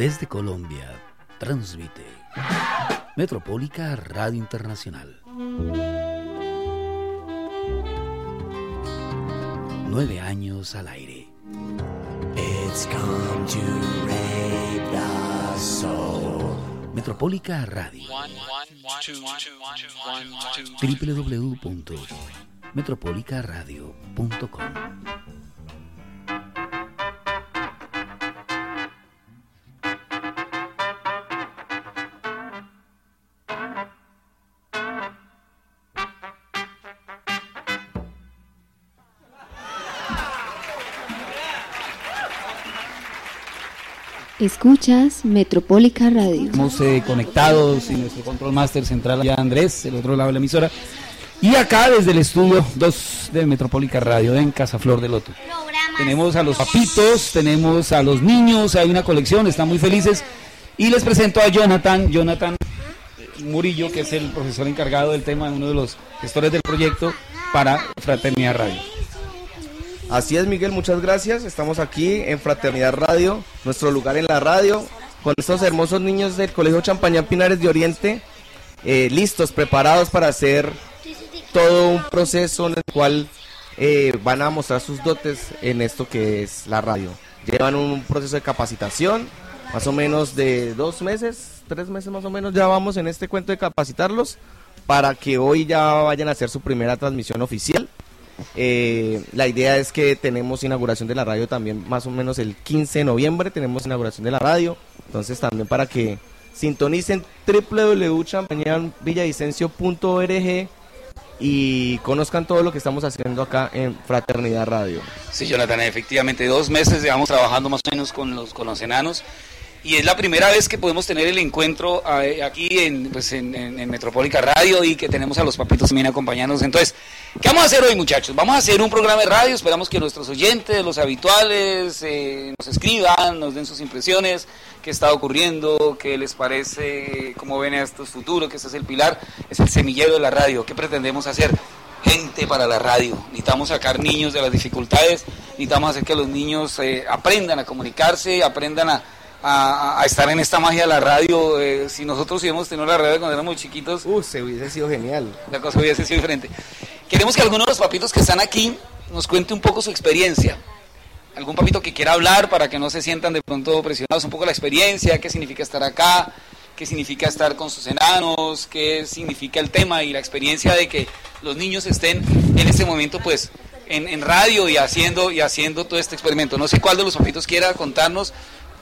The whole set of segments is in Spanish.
Desde Colombia, transmite Metropólica Radio Internacional. Nueve años al aire. It's come to rape the soul. Metropólica Radio. www.metropolicaradio.com Escuchas Metropólica Radio. Estamos eh, conectados y nuestro control master central ya Andrés, el otro lado de la emisora. Y acá desde el estudio 2 de Metropólica Radio en Casa Flor del Loto. Tenemos a los papitos, tenemos a los niños, hay una colección, están muy felices. Y les presento a Jonathan, Jonathan Murillo, que es el profesor encargado del tema, uno de los gestores del proyecto para Fraternidad Radio. Así es, Miguel, muchas gracias. Estamos aquí en Fraternidad Radio, nuestro lugar en la radio, con estos hermosos niños del Colegio Champañán Pinares de Oriente, eh, listos, preparados para hacer todo un proceso en el cual eh, van a mostrar sus dotes en esto que es la radio. Llevan un proceso de capacitación, más o menos de dos meses, tres meses más o menos, ya vamos en este cuento de capacitarlos para que hoy ya vayan a hacer su primera transmisión oficial eh, la idea es que tenemos inauguración de la radio también más o menos el 15 de noviembre, tenemos inauguración de la radio, entonces también para que sintonicen www.champañanvillavicencio.org y conozcan todo lo que estamos haciendo acá en Fraternidad Radio. Sí, Jonathan, efectivamente, dos meses llevamos trabajando más o menos con los, con los enanos y es la primera vez que podemos tener el encuentro eh, aquí en, pues en, Metropólica Radio y que tenemos a los papitos también acompañándonos. Entonces, ¿qué vamos a hacer hoy, muchachos? Vamos a hacer un programa de radio. Esperamos que nuestros oyentes, los habituales, eh, nos escriban, nos den sus impresiones, qué está ocurriendo, qué les parece, cómo ven a estos futuros, que este es el pilar, es el semillero de la radio. ¿Qué pretendemos hacer? gente para la radio. Necesitamos sacar niños de las dificultades, necesitamos hacer que los niños eh, aprendan a comunicarse, aprendan a, a, estar en esta magia de la radio. Eh, si nosotros hubiéramos tenido la radio cuando éramos chiquitos, uh, se hubiese sido genial. La cosa hubiese sido diferente. Queremos que alguno de los papitos que están aquí nos cuente un poco su experiencia. Algún papito que quiera hablar para que no se sientan de pronto presionados, un poco la experiencia, qué significa estar acá, qué significa estar con sus enanos, qué significa el tema y la experiencia de que los niños estén en este momento pues en, en radio y haciendo, y haciendo todo este experimento. No sé cuál de los papitos quiera contarnos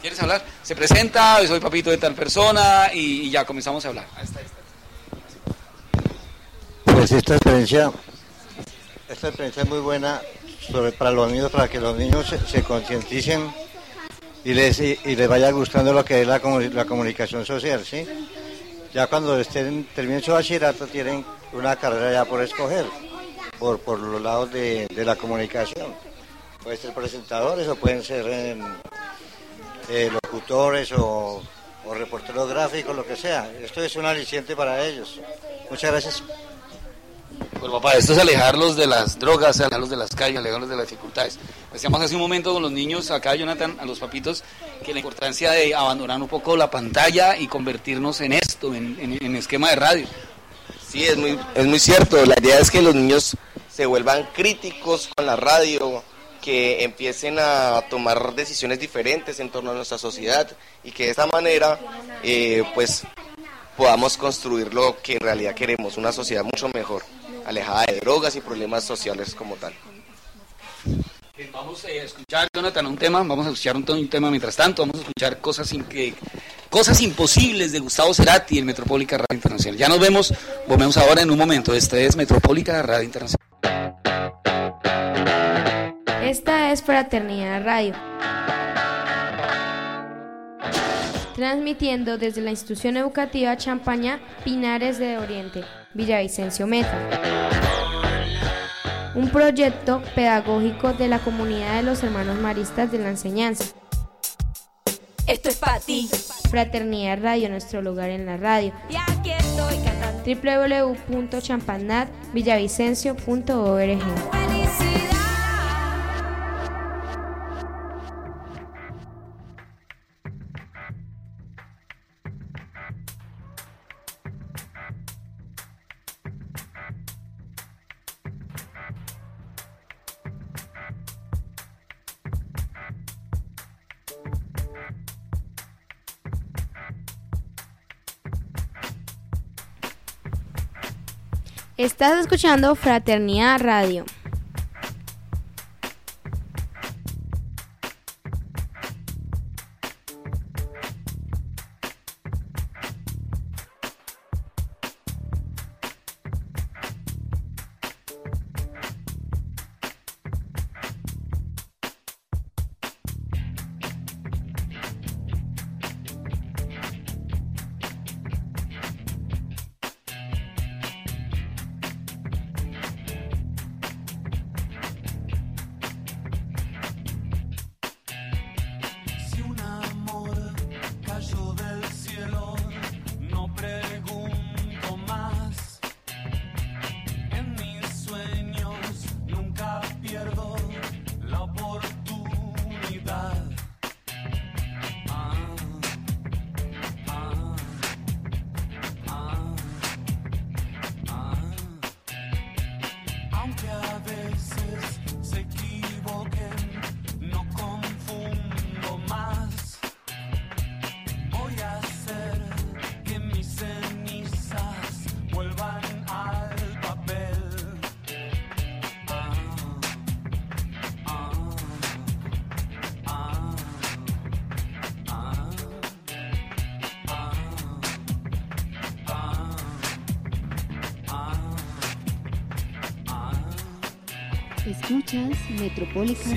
¿Quieres hablar? Se presenta, soy papito de tal persona y, ya comenzamos a hablar. Pues esta experiencia, esta experiencia es muy buena sobre, para los niños, para que los niños se, concienticen y les, y, les vaya gustando lo que es la, la comunicación social, ¿sí? Ya cuando estén terminen su bachillerato tienen una carrera ya por escoger, por, por los lados de, de la comunicación. Pueden ser presentadores o pueden ser en, eh, locutores o, reporteros gráficos, lo que sea. Esto es un aliciente para ellos. Muchas gracias. Pues papá, esto es alejarlos de las drogas, alejarlos de las calles, alejarlos de las dificultades. Decíamos hace un momento con los niños, acá Jonathan, a los papitos, que la importancia de abandonar un poco la pantalla y convertirnos en esto, en, en esquema de radio. Sí, es muy, es muy cierto. La idea es que los niños se vuelvan críticos con la radio, que empiecen a tomar decisiones diferentes en torno a nuestra sociedad y que de esta manera eh, pues podamos construir lo que en realidad queremos, una sociedad mucho mejor, alejada de drogas y problemas sociales como tal. Vamos a escuchar, Jonathan, un tema, vamos a escuchar un, tema mientras tanto, vamos a escuchar cosas, cosas imposibles de Gustavo Cerati en Metropólica Radio Internacional. Ya nos vemos, volvemos ahora en un momento, este es Metropólica Radio Internacional. Es Fraternidad Radio. Transmitiendo desde la institución educativa Champaña Pinares de Oriente, Villavicencio Meta. Un proyecto pedagógico de la comunidad de los hermanos maristas de la enseñanza. Esto es para ti. Fraternidad Radio, nuestro lugar en la radio. Y aquí estoy www.champanatvillavicencio.org. Estás escuchando Fraternidad Radio. Escuchas Metropolitan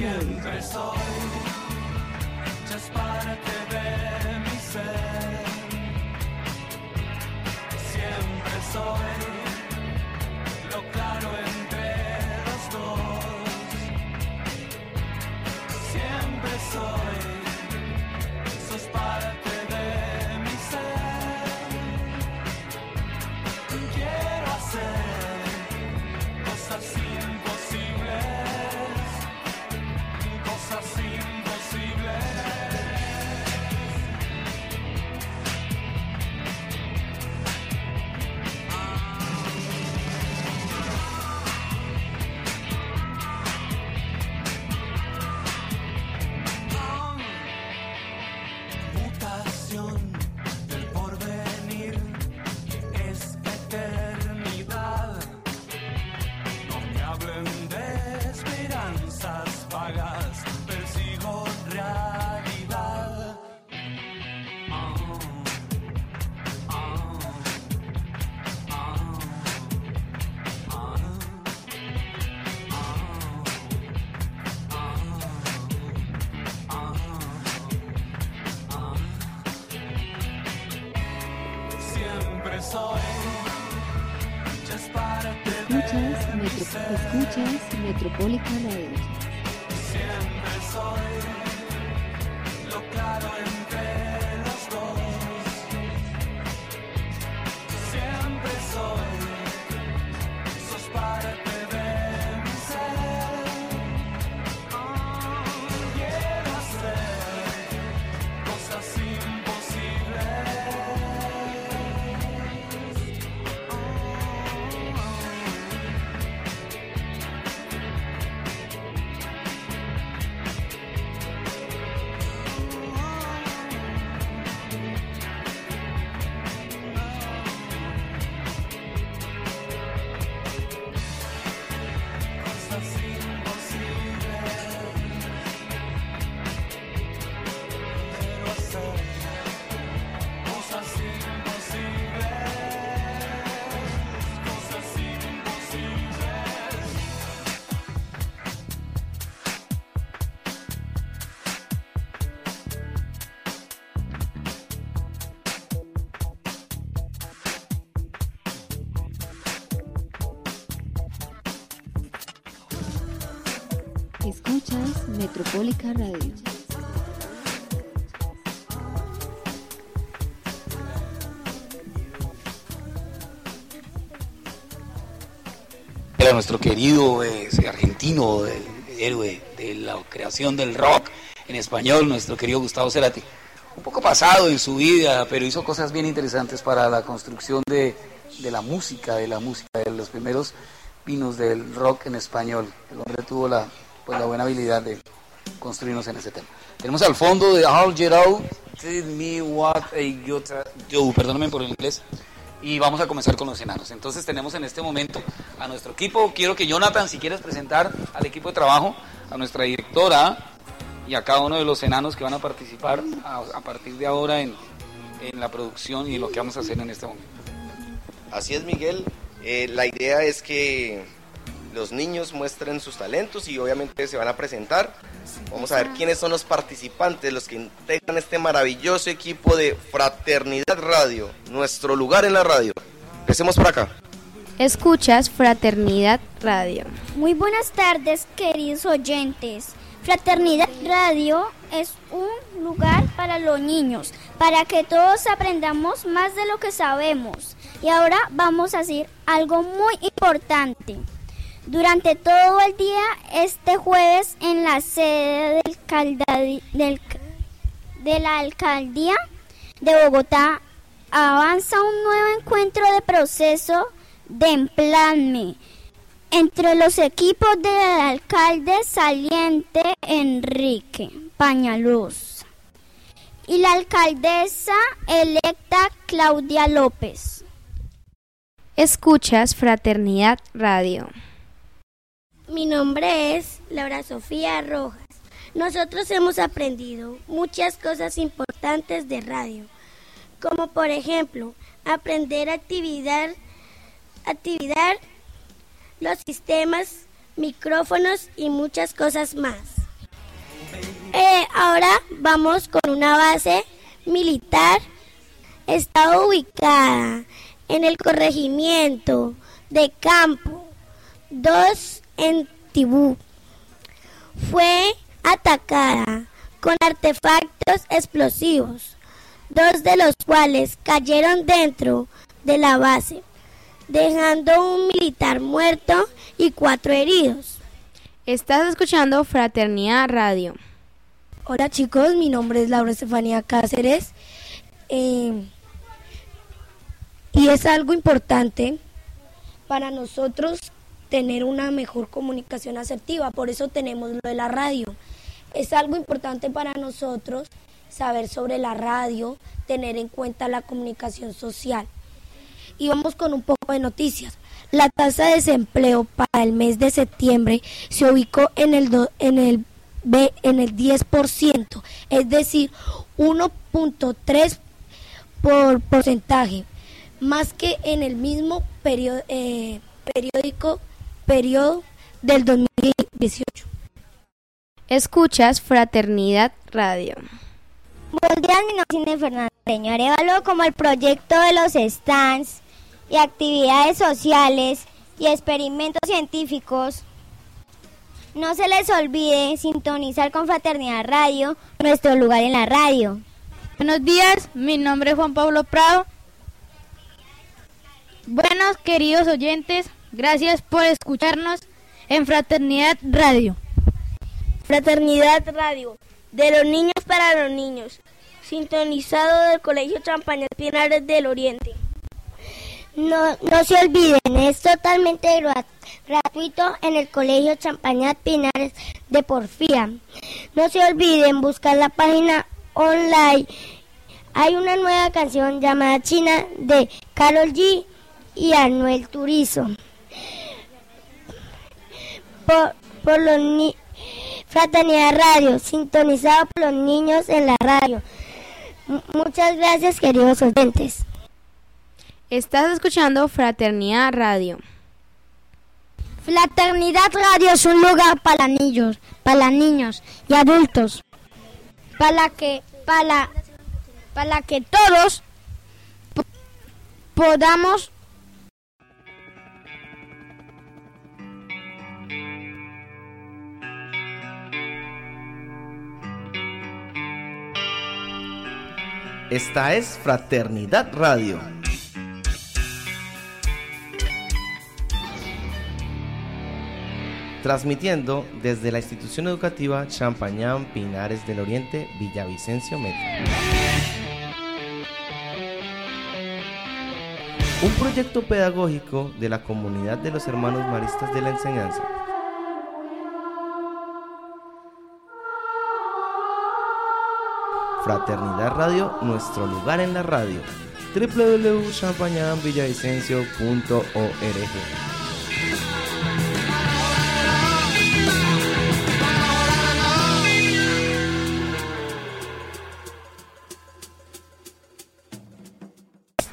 Católica Radio. Era nuestro querido argentino, el héroe de la creación del rock en español, nuestro querido Gustavo Cerati. Un poco pasado en su vida, pero hizo cosas bien interesantes para la construcción de, la música, de la música, de los primeros pinos del rock en español. El hombre tuvo la, pues, la buena habilidad de construirnos en ese tema. Tenemos al fondo de Al Geraud, Tell Me What a e Yota Joe, perdóname por el inglés, y vamos a comenzar con los enanos. Entonces tenemos en este momento a nuestro equipo, quiero que Jonathan, si quieres presentar al equipo de trabajo, a nuestra directora y a cada uno de los enanos que van a participar a, a partir de ahora en, en la producción y lo que vamos a hacer en este momento. Así es, Miguel. Eh, la idea es que los niños muestren sus talentos y obviamente se van a presentar. Vamos a ver quiénes son los participantes, los que integran este maravilloso equipo de Fraternidad Radio, nuestro lugar en la radio. Empecemos por acá. Escuchas Fraternidad Radio. Muy buenas tardes, queridos oyentes. Fraternidad Radio es un lugar para los niños, para que todos aprendamos más de lo que sabemos. Y ahora vamos a hacer algo muy importante. Durante todo el día, este jueves, en la sede del del- de la alcaldía de Bogotá, avanza un nuevo encuentro de proceso de empalme entre los equipos del alcalde saliente Enrique Pañalosa y la alcaldesa electa Claudia López. Escuchas Fraternidad Radio. Mi nombre es Laura Sofía Rojas. Nosotros hemos aprendido muchas cosas importantes de radio, como por ejemplo aprender a actividad, actividad los sistemas, micrófonos y muchas cosas más. Eh, ahora vamos con una base militar. Está ubicada en el corregimiento de Campo 2 en Tibú. Fue atacada con artefactos explosivos, dos de los cuales cayeron dentro de la base, dejando un militar muerto y cuatro heridos. Estás escuchando Fraternidad Radio. Hola chicos, mi nombre es Laura Estefanía Cáceres eh, y es algo importante para nosotros tener una mejor comunicación asertiva, por eso tenemos lo de la radio. Es algo importante para nosotros saber sobre la radio, tener en cuenta la comunicación social. Y vamos con un poco de noticias. La tasa de desempleo para el mes de septiembre se ubicó en el, do- en el, en el 10%, es decir, 1.3 por porcentaje, más que en el mismo eh, periódico periodo del 2018. Escuchas Fraternidad Radio. Buenos días, mi nombre es Fernández Arevalo, como el proyecto de los stands y actividades sociales y experimentos científicos. No se les olvide sintonizar con Fraternidad Radio, nuestro lugar en la radio. Buenos días, mi nombre es Juan Pablo Prado. Buenos queridos oyentes, gracias por escucharnos en Fraternidad Radio. Fraternidad Radio, de los niños para los niños, sintonizado del Colegio Champañas Pinares del Oriente. No, no se olviden, es totalmente gra- gratuito en el Colegio Champañat Pinares de Porfía. No se olviden buscar la página online. Hay una nueva canción llamada China de Carol G y Anuel Turizo. Por, por los ni Fraternidad Radio, sintonizado por los niños en la radio. M- muchas gracias, queridos oyentes. Estás escuchando Fraternidad Radio. Fraternidad Radio es un lugar para niños, para niños y adultos, para que, para, para que todos po- podamos Esta es Fraternidad Radio. Transmitiendo desde la institución educativa Champañán Pinares del Oriente, Villavicencio Metro. Un proyecto pedagógico de la comunidad de los hermanos maristas de la enseñanza. Fraternidad Radio, nuestro lugar en la radio. www.champañanvillavicencio.org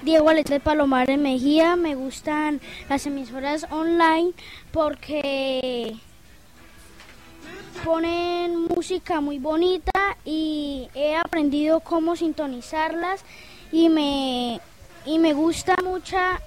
Diego Aletre Palomares Mejía, me gustan las emisoras online porque ponen música muy bonita y he aprendido cómo sintonizarlas y me, y me gusta mucha,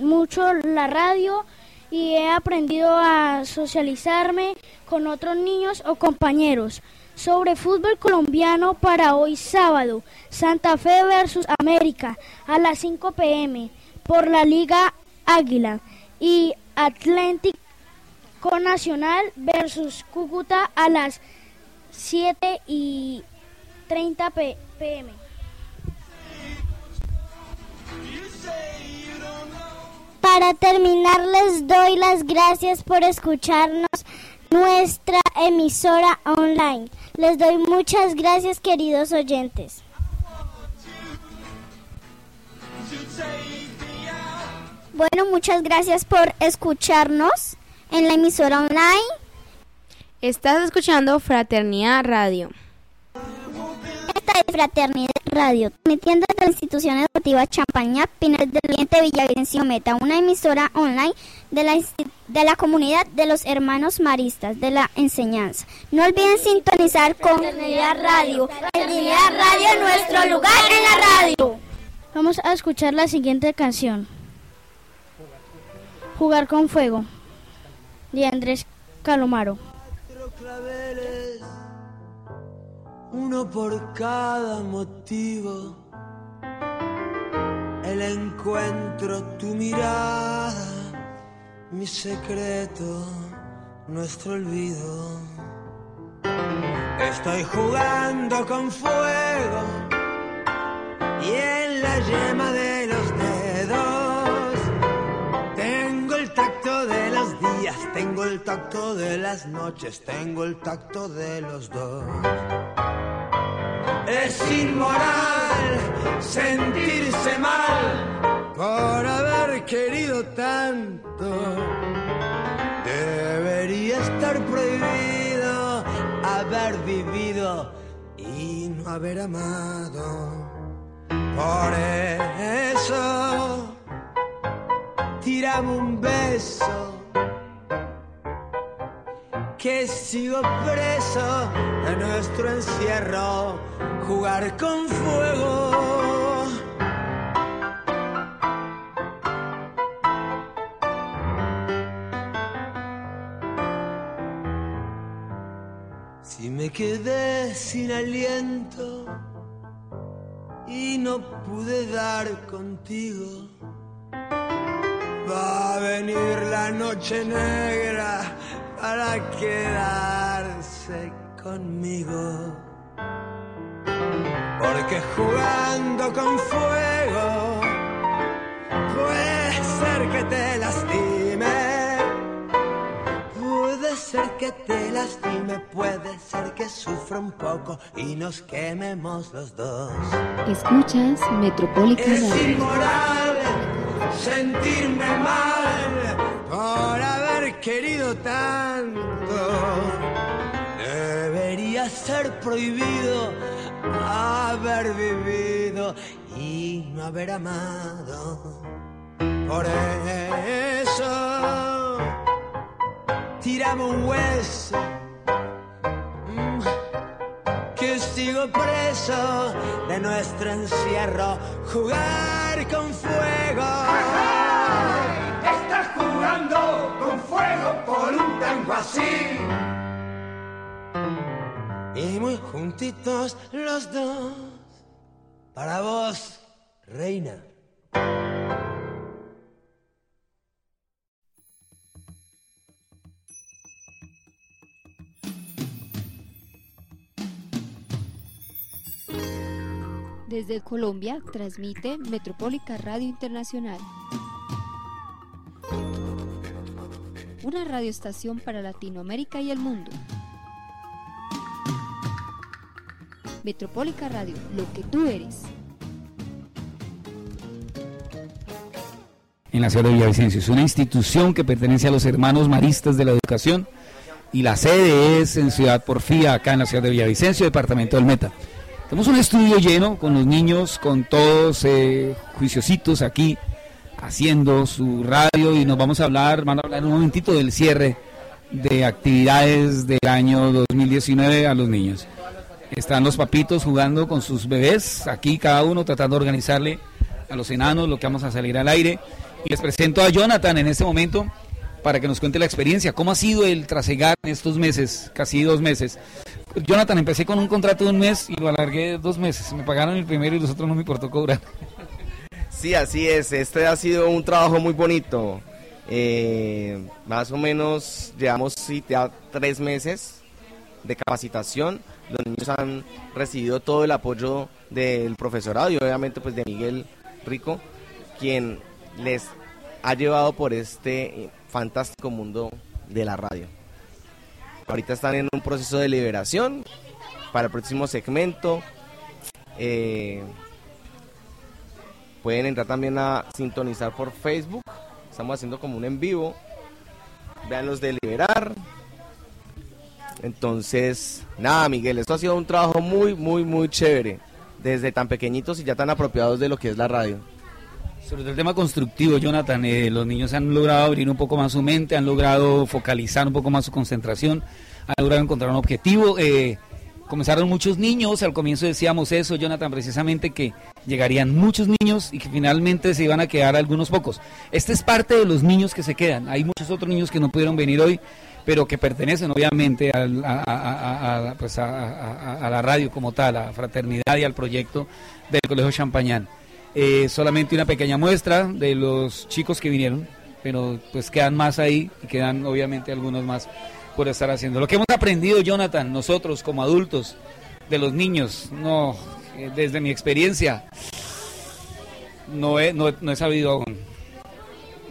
mucho la radio y he aprendido a socializarme con otros niños o compañeros. Sobre fútbol colombiano para hoy sábado, Santa Fe versus América a las 5 pm por la Liga Águila y Atlético Nacional versus Cúcuta a las 7 y 30 pm. Para terminar les doy las gracias por escucharnos nuestra emisora online. Les doy muchas gracias queridos oyentes. Bueno, muchas gracias por escucharnos en la emisora online. Estás escuchando Fraternidad Radio. Esta es Fraternidad Radio, transmitiendo de la institución educativa Champaña Pinares del Oriente Villavicencio Meta, una emisora online de la, de la comunidad de los hermanos maristas de la enseñanza. No olviden sintonizar con Fraternidad Radio. Fraternidad Radio, nuestro lugar en la radio. Vamos a escuchar la siguiente canción. Jugar con fuego, de Andrés Calomaro. uno por cada motivo. El encuentro, tu mirada, mi secreto, nuestro olvido. Estoy jugando con fuego y en la yema de tengo el tacto de las noches, tengo el tacto de los dos. Es inmoral sentirse mal por haber querido tanto. Debería estar prohibido haber vivido y no haber amado. Por eso, tirame un beso que sigo preso en nuestro encierro, jugar con fuego. Si me quedé sin aliento y no pude dar contigo, va a venir la noche negra para quedarse conmigo. Porque jugando con fuego puede ser que te lastime. Puede ser que te lastime, puede ser que sufra un poco y nos quememos los dos. Escuchas Metropólica Es inmoral sentirme mal por querido tanto. Debería ser prohibido haber vivido y no haber amado. Por eso, tirame un hueso. mm, Que sigo preso de nuestro encierro, jugar con fuego. Estás jugando fuego por un tango así. Y muy juntitos los dos, para vos, reina. Desde Colombia transmite Metropólica Radio Internacional. Una radioestación para Latinoamérica y el mundo. Metropólica Radio, lo que tú eres. en la ciudad de Villavicencio. Es una institución que pertenece a los hermanos maristas de la educación y la sede es en Ciudad Porfía, acá en la ciudad de Villavicencio, departamento del Meta. Tenemos un estudio lleno con los niños, con todos eh, juiciositos aquí haciendo su radio y nos vamos a hablar, van a hablar un momentito del cierre de actividades del año 2019 a los niños. Están los papitos jugando con sus bebés, aquí cada uno tratando de organizarle a los enanos lo que vamos a salir al aire. Y les presento a Jonathan en este momento para que nos cuente la experiencia. ¿Cómo ha sido el trasegar en estos meses, casi dos meses? Jonathan, empecé con un contrato de un mes y lo alargué dos meses. Me pagaron el primero y los otros no me importó cobrar. Sí, así es. Este ha sido un trabajo muy bonito. Eh, más o menos llevamos sí, ya tres meses de capacitación. Los niños han recibido todo el apoyo del profesorado y obviamente pues de Miguel Rico, quien les ha llevado por este fantástico mundo de la radio. Ahorita están en un proceso de liberación para el próximo segmento. Eh, pueden entrar también a sintonizar por Facebook. Estamos haciendo como un en vivo. Vean los de liberar. Entonces, nada, Miguel, esto ha sido un trabajo muy, muy, muy chévere. Desde tan pequeñitos y ya tan apropiados de lo que es la radio. Sobre el tema constructivo, Jonathan, eh, los niños han logrado abrir un poco más su mente, han logrado focalizar un poco más su concentración, han logrado encontrar un objetivo. Eh, comenzaron muchos niños, al comienzo decíamos eso, Jonathan, precisamente que llegarían muchos niños y que finalmente se iban a quedar algunos pocos. Este es parte de los niños que se quedan. Hay muchos otros niños que no pudieron venir hoy, pero que pertenecen obviamente a, la radio como tal, a fraternidad y al proyecto del Colegio Champañán. Eh, solamente una pequeña muestra de los chicos que vinieron, pero pues quedan más ahí y quedan obviamente algunos más por estar haciendo. Lo que hemos aprendido, Jonathan, nosotros como adultos, de los niños, no, eh, desde mi experiencia, no he, no, no he sabido aún.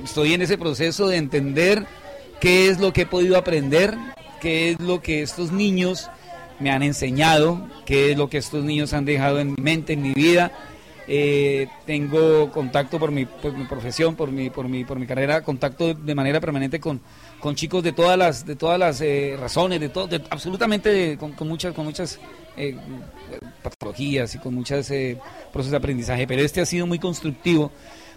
Estoy en ese proceso de entender qué es lo que he podido aprender, qué es lo que estos niños me han enseñado, qué es lo que estos niños han dejado en mi mente, en mi vida. Eh, tengo contacto por mi, por mi profesión, por mi, por mi, por mi carrera, contacto de manera permanente con, con chicos de todas las, de todas las eh, razones, de todo, absolutamente con, muchas, con muchas eh, patologías y con muchos procesos de aprendizaje. Pero este ha sido muy constructivo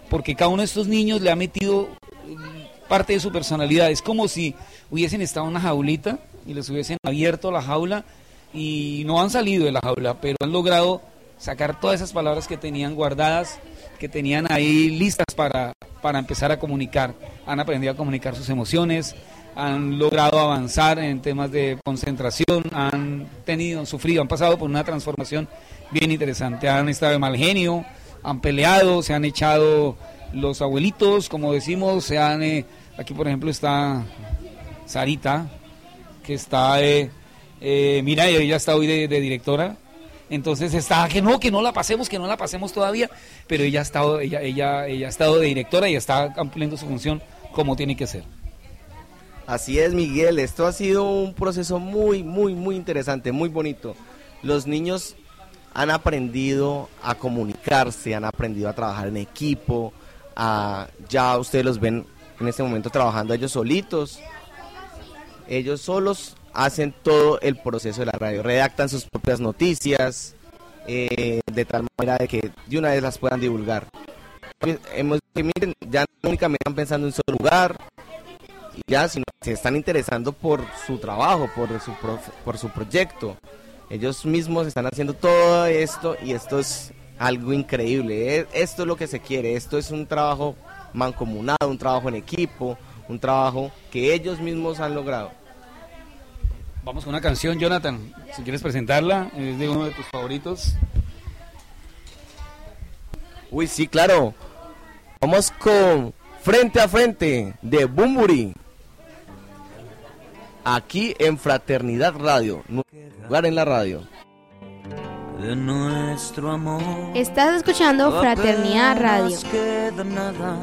porque cada uno de estos niños le ha metido mm, parte de su personalidad. Es como si hubiesen estado en una jaulita y les hubiesen abierto la jaula y no han salido de la jaula, pero han logrado sacar todas esas palabras que tenían guardadas, que tenían ahí listas para, para empezar a comunicar. Han aprendido a comunicar sus emociones, han logrado avanzar en temas de concentración, han tenido, sufrido, han pasado por una transformación bien interesante. Han estado de mal genio, han peleado, se han echado los abuelitos, como decimos, se han, eh, aquí por ejemplo está Sarita, que está, eh, eh, mira, ella está hoy de, de directora, entonces está que no, que no la pasemos, que no la pasemos todavía, pero ella ha estado, ella, ella, ella ha estado de directora y está cumpliendo su función como tiene que ser. Así es, Miguel. Esto ha sido un proceso muy, muy, muy interesante, muy bonito. Los niños han aprendido a comunicarse, han aprendido a trabajar en equipo. ya ustedes los ven en este momento trabajando ellos solitos. Ellos solos hacen todo el proceso de la radio, redactan sus propias noticias, eh, de tal manera de que de una vez las puedan divulgar. Hemos, que miren, ya no únicamente están pensando en su lugar, ya, sino se están interesando por su trabajo, por su, por su proyecto. Ellos mismos están haciendo todo esto y esto es algo increíble. E- Esto es lo que se quiere, esto es un trabajo mancomunado, un trabajo en equipo, un trabajo que ellos mismos han logrado. Vamos con una canción, Jonathan, si quieres presentarla, es de uno de tus favoritos. Uy, sí, claro. Vamos con Frente a Frente de Bumburi. Aquí en Fraternidad Radio, nuestro lugar en la radio. de nuestro amor. Estás escuchando Fraternidad Radio. Apenas queda nada,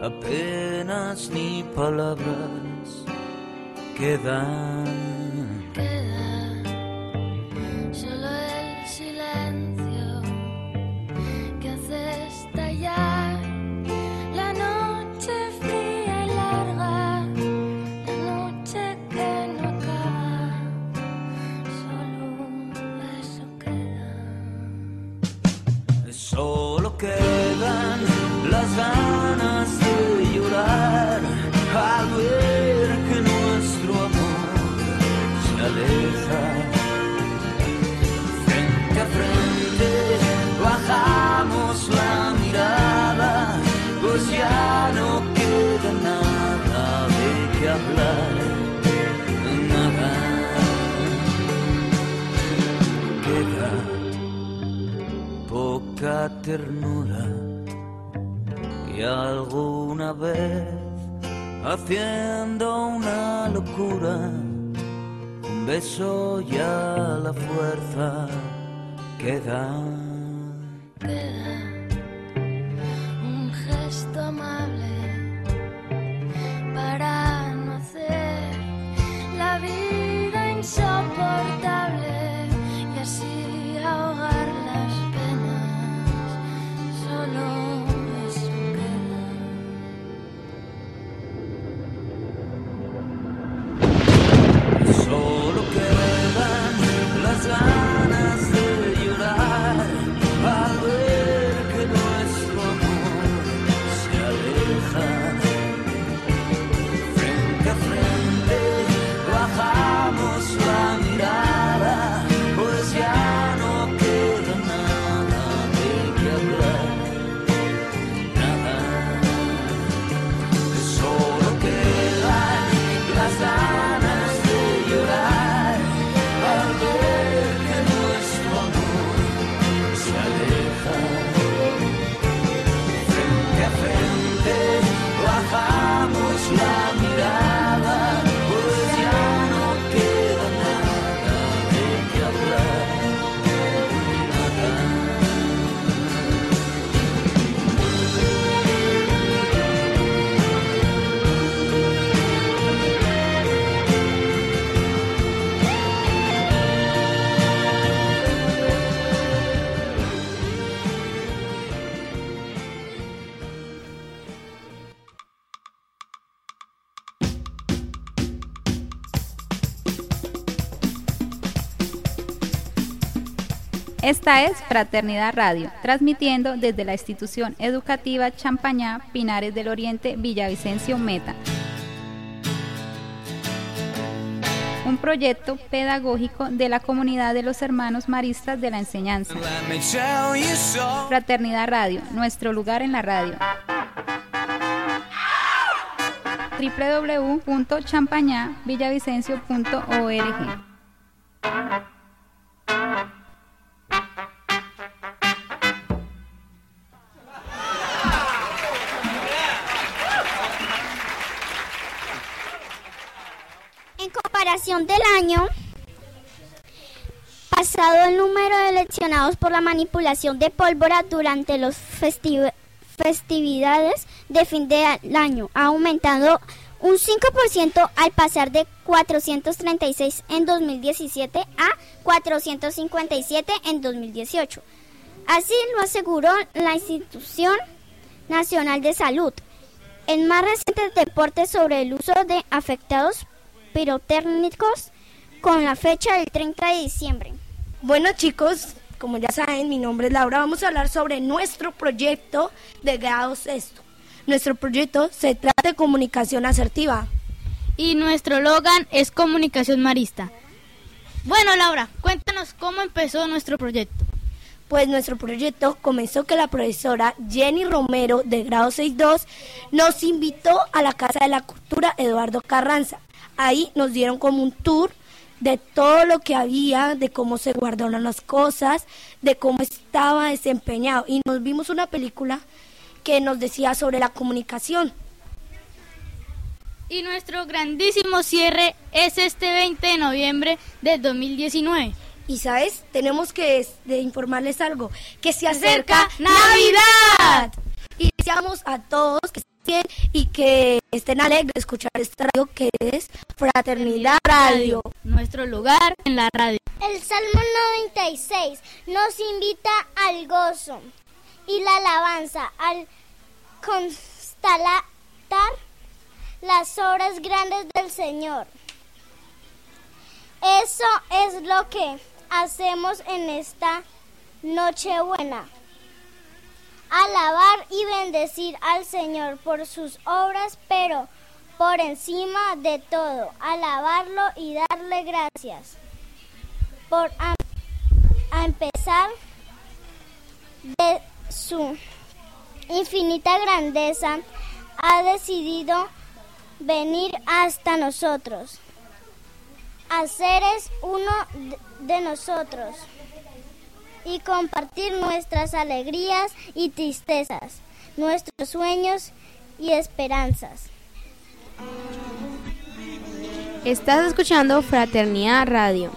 apenas ni palabras Queda solo el silencio que hace estallar la noche fría y larga, la noche que no acaba. Solo un beso queda. Solo quedan las ganas de llorar al ver. Ternura y alguna vez haciendo una locura, un beso ya la fuerza queda. Queda Esta es Fraternidad Radio, transmitiendo desde la institución educativa Champañá, Pinares del Oriente, Villavicencio Meta. Un proyecto pedagógico de la comunidad de los hermanos maristas de la enseñanza. Fraternidad Radio, nuestro lugar en la radio. www.champañavillavicencio.org el número de eleccionados por la manipulación de pólvora durante las festividades de fin de año ha aumentado un 5% al pasar de 436 en 2017 a 457 en 2018. Así lo aseguró la institución nacional de salud. El más reciente reporte sobre el uso de afectados pirotécnicos con la fecha del 30 de diciembre. Bueno chicos, como ya saben, mi nombre es Laura. Vamos a hablar sobre nuestro proyecto de grado sexto. Nuestro proyecto se trata de comunicación asertiva. Y nuestro logan es comunicación marista. Bueno, Laura, cuéntanos cómo empezó nuestro proyecto. Pues nuestro proyecto comenzó que la profesora Jenny Romero de grado 6.2 nos invitó a la Casa de la Cultura Eduardo Carranza. Ahí nos dieron como un tour de todo lo que había, de cómo se guardaron las cosas, de cómo estaba desempeñado. Y nos vimos una película que nos decía sobre la comunicación. Y nuestro grandísimo cierre es este 20 de noviembre del 2019. Y sabes, tenemos que de informarles algo, que se ¡Acerca acerca Navidad! Y deseamos a todos que y que estén alegres de escuchar esta radio que es Fraternidad Radio. Nuestro lugar en la radio. El Salmo 96 nos invita al gozo y la alabanza al constatar las obras grandes del Señor. Eso es lo que hacemos en esta Nochebuena. Alabar y bendecir al Señor por sus obras, pero por encima de todo, alabarlo y darle gracias. Por a, empezar de su infinita grandeza, ha decidido venir hasta nosotros. Haceres uno de nosotros y compartir nuestras alegrías y tristezas, nuestros sueños y esperanzas. Estás escuchando Fraternidad Radio.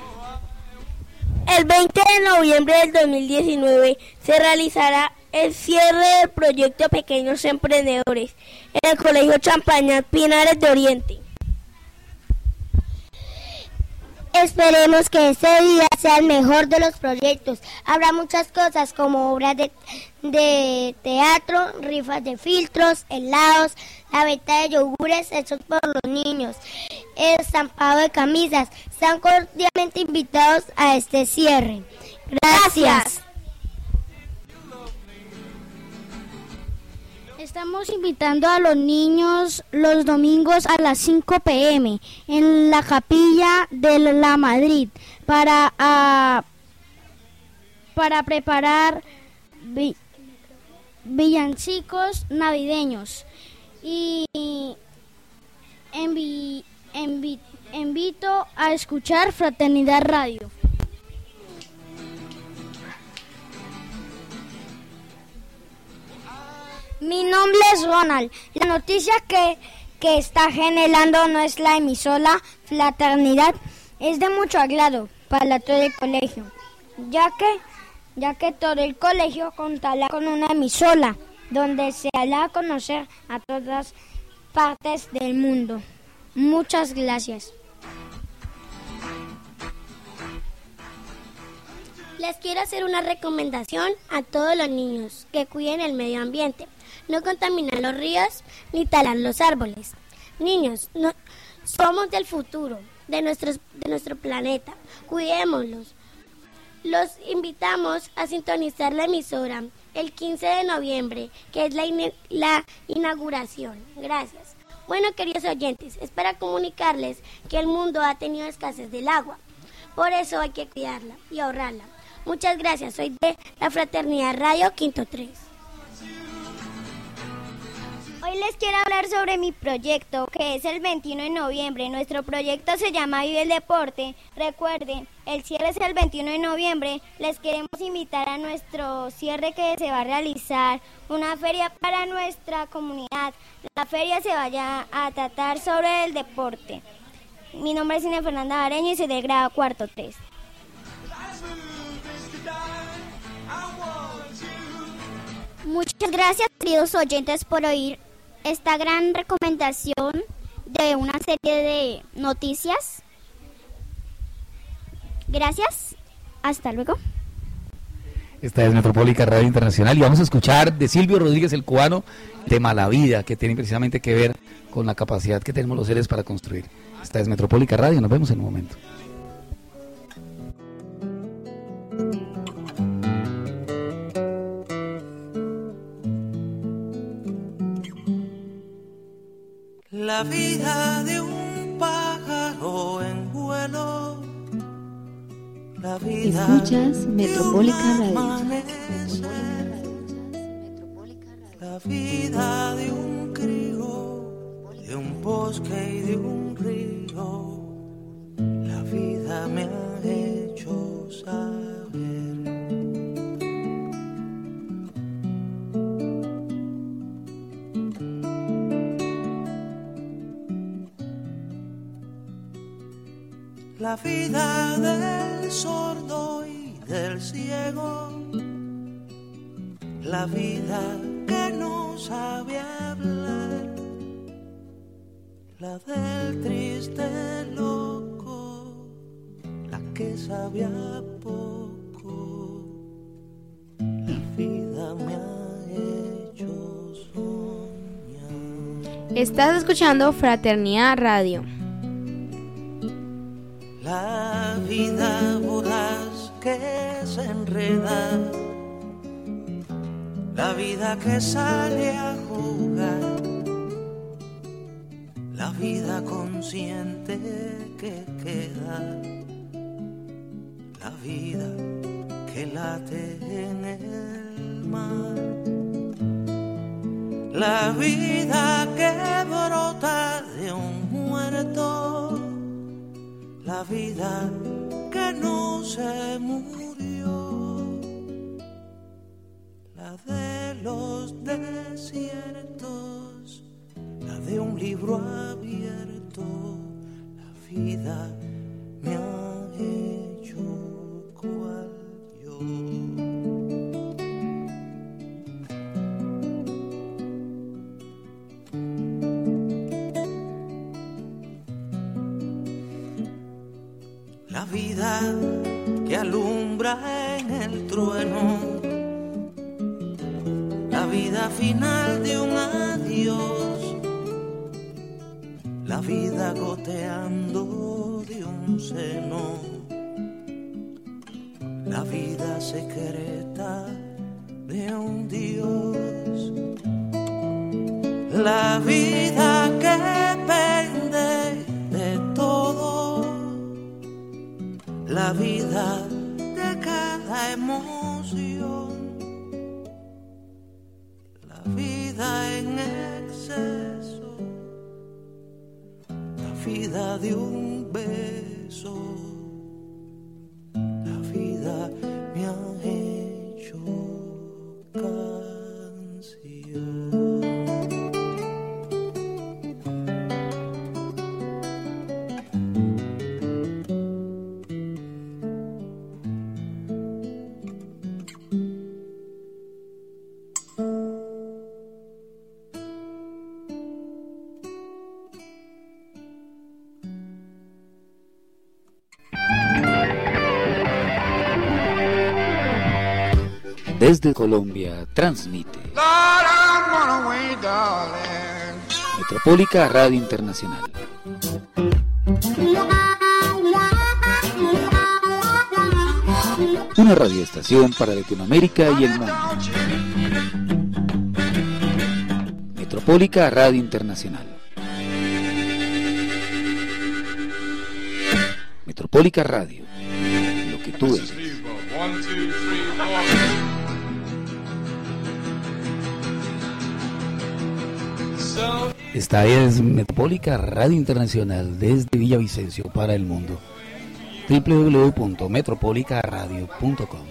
El 20 de noviembre del 2019 se realizará el cierre del proyecto Pequeños Emprendedores en el Colegio Champaña Pinares de Oriente. Esperemos que ese día sea el mejor de los proyectos. Habrá muchas cosas como obras de, de teatro, rifas de filtros, helados, la venta de yogures hechos por los niños, estampado de camisas. Están cordialmente invitados a este cierre. Gracias. Estamos invitando a los niños los domingos a las 5 pm en la capilla de la Madrid para, ah, para preparar vi- villancicos navideños. Y envi- envi- invito a escuchar Fraternidad Radio. Mi nombre es Ronald. La noticia que, que está generando nuestra emisora Fraternidad es de mucho agrado para todo el colegio, ya que, ya que todo el colegio contará con una emisora donde se hará conocer a todas partes del mundo. Muchas gracias. Les quiero hacer una recomendación a todos los niños que cuiden el medio ambiente, no contaminar los ríos ni talar los árboles. Niños, somos del futuro de, de nuestro planeta, cuidémoslos. Los invitamos a sintonizar la emisora el 15 de noviembre, que es la, la inauguración. Gracias. Bueno, queridos oyentes, es para comunicarles que el mundo ha tenido escasez del agua. Por eso hay que cuidarla y ahorrarla. Muchas gracias. Soy de la Fraternidad Radio Quinto 3. Hoy les quiero hablar sobre mi proyecto, que es el 21 de noviembre. Nuestro proyecto se llama Vive el Deporte. Recuerden, el cierre es el 21 de noviembre. Les queremos invitar a nuestro cierre que se va a realizar una feria para nuestra comunidad. La feria se vaya a tratar sobre el deporte. Mi nombre es Ine Fernanda Areño y soy del grado cuarto 3. Muchas gracias, queridos oyentes, por oír esta gran recomendación de una serie de noticias. Gracias. Hasta luego. Esta es Metropólica Radio Internacional y vamos a escuchar de Silvio Rodríguez el cubano tema La vida, que tiene precisamente que ver con la capacidad que tenemos los seres para construir. Esta es Metropólica Radio, nos vemos en un momento. La vida de un pájaro en vuelo. La vida Escuchas de Metropólica un Radio. La vida de un crío, de un bosque y de un río. La vida me ha hecho saber. La vida del sordo y del ciego. La vida que no sabe hablar. La del triste loco. La que sabía poco. La vida me ha hecho Estás escuchando Fraternidad Radio. La vida voraz que se enreda, la vida que sale a jugar, la vida consciente que queda, la vida que late en el mar, la vida que brota de un desierto, la vida que no se murió, la de los desiertos, la de un libro abierto, la vida me ha hecho cual yo. Vida que alumbra en el trueno, la vida final de un adiós, la vida goteando de un seno, la vida secreta de un Dios, la vida la vida de cada emoción, la vida en exceso, la vida de un beso, transmite Metropólica Radio Internacional. Una radioestación para Latinoamérica y el mundo. Metropólica Radio Internacional. Metropólica Radio. Lo que tú eres. Esta es Metropólica Radio Internacional desde Villavicencio para el mundo. www.metropolicaradio.com.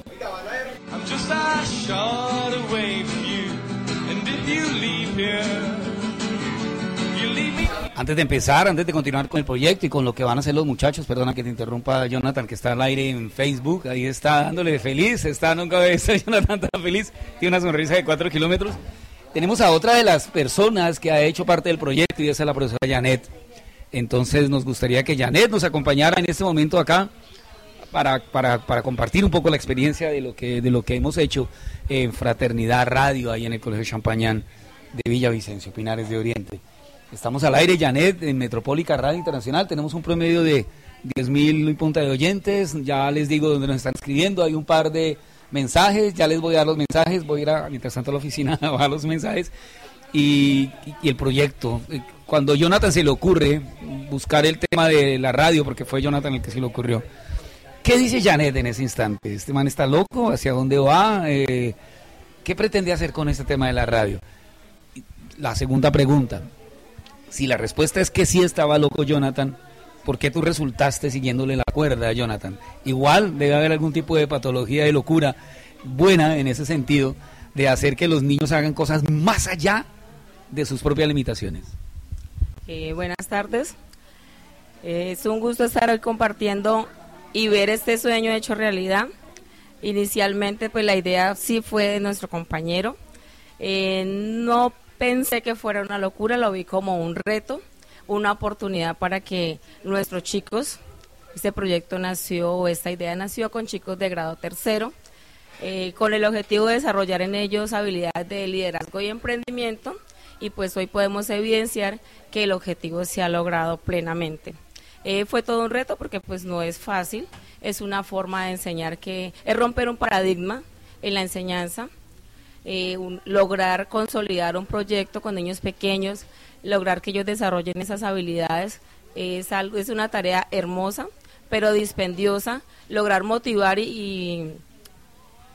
Antes de empezar, antes de continuar con el proyecto y con lo que van a hacer los muchachos, perdona que te interrumpa Jonathan, que está al aire en Facebook, ahí está dándole feliz, está nunca a Jonathan tan feliz, tiene una sonrisa de 4 kilómetros. Tenemos a otra de las personas que ha hecho parte del proyecto y esa es la profesora Janet. Entonces nos gustaría que Janet nos acompañara en este momento acá para, para, para compartir un poco la experiencia de lo que, de lo que hemos hecho en Fraternidad Radio ahí en el Colegio Champañán de Villavicencio, Pinares de Oriente. Estamos al aire, Janet, en Metropólica Radio Internacional. Tenemos un promedio de 10.000 y punta de oyentes. Ya les digo dónde nos están escribiendo. Hay un par de mensajes. Ya les voy a dar los mensajes. Voy a ir, a, mientras tanto, a la oficina a bajar los mensajes. Y, el proyecto. Eh, Cuando Jonathan se le ocurre buscar el tema de la radio, porque fue Jonathan el que se le ocurrió. ¿Qué dice Janet en ese instante? ¿Este man está loco? ¿Hacia dónde va? Eh, ¿Qué pretende hacer con este tema de la radio? La segunda pregunta. Si la respuesta es que sí estaba loco Jonathan, ¿por qué tú resultaste siguiéndole la cuerda Jonathan? Igual debe haber algún tipo de patología de locura buena en ese sentido de hacer que los niños hagan cosas más allá de sus propias limitaciones. Eh, buenas tardes. Eh, es un gusto estar hoy compartiendo y ver este sueño hecho realidad. Inicialmente, pues la idea sí fue de nuestro compañero. Eh, no pensé que fuera una locura, lo vi como un reto, una oportunidad para que nuestros chicos, este proyecto nació, o esta idea nació con chicos de grado tercero, eh, con el objetivo de desarrollar en ellos habilidades de liderazgo y emprendimiento y pues hoy podemos evidenciar que el objetivo se ha logrado plenamente. Eh, fue todo un reto porque pues no es fácil, es una forma de enseñar que es romper un paradigma en la enseñanza, eh, lograr consolidar un proyecto con niños pequeños, lograr que ellos desarrollen esas habilidades, es algo, es una tarea hermosa, pero dispendiosa, lograr motivar y, y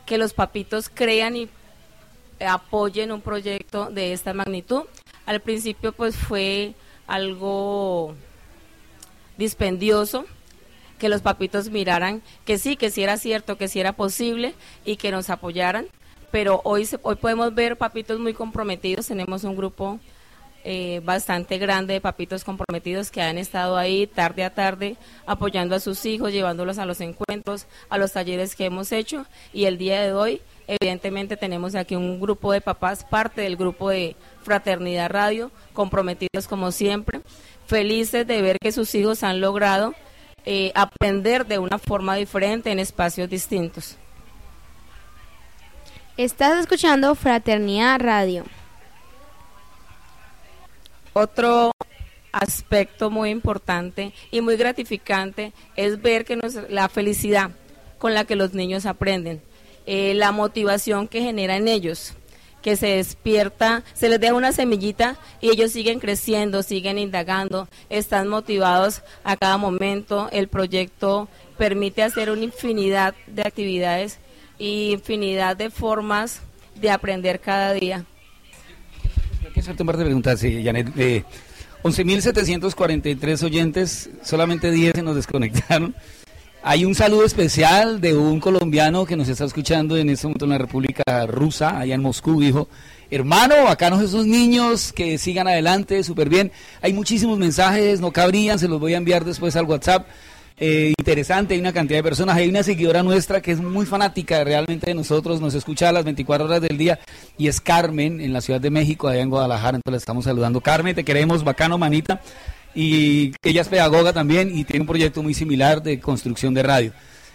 que los papitos crean y apoyen un proyecto de esta magnitud. Al principio pues fue algo dispendioso que los papitos miraran que sí, que sí era cierto, que sí era posible y que nos apoyaran. Pero hoy, hoy podemos ver papitos muy comprometidos, tenemos un grupo eh, bastante grande de papitos comprometidos que han estado ahí tarde a tarde apoyando a sus hijos, llevándolos a los encuentros, a los talleres que hemos hecho y el día de hoy evidentemente tenemos aquí un grupo de papás, parte del grupo de Fraternidad Radio, comprometidos como siempre, felices de ver que sus hijos han logrado eh, aprender de una forma diferente en espacios distintos. Estás escuchando Fraternidad Radio. Otro aspecto muy importante y muy gratificante es ver que nos, la felicidad con la que los niños aprenden, eh, la motivación que genera en ellos, que se despierta, se les deja una semillita y ellos siguen creciendo, siguen indagando, están motivados a cada momento. El proyecto permite hacer una infinidad de actividades y infinidad de formas de aprender cada día. Hacerte un par de preguntas, Janet. Eh, 11.743 oyentes, solamente 10 se nos desconectaron. Hay un saludo especial de un colombiano que nos está escuchando en este momento en la República Rusa, allá en Moscú, dijo, hermano, bacanos esos niños, que sigan adelante, súper bien. Hay muchísimos mensajes, no cabrían, se los voy a enviar después al WhatsApp. Eh, interesante, hay una cantidad de personas, hay una seguidora nuestra que es muy fanática realmente de nosotros, nos escucha a las 24 horas del día y es Carmen en la Ciudad de México, allá en Guadalajara, entonces le estamos saludando. Carmen, te queremos, bacano, manita y ella es pedagoga también y tiene un proyecto muy similar de construcción de radio.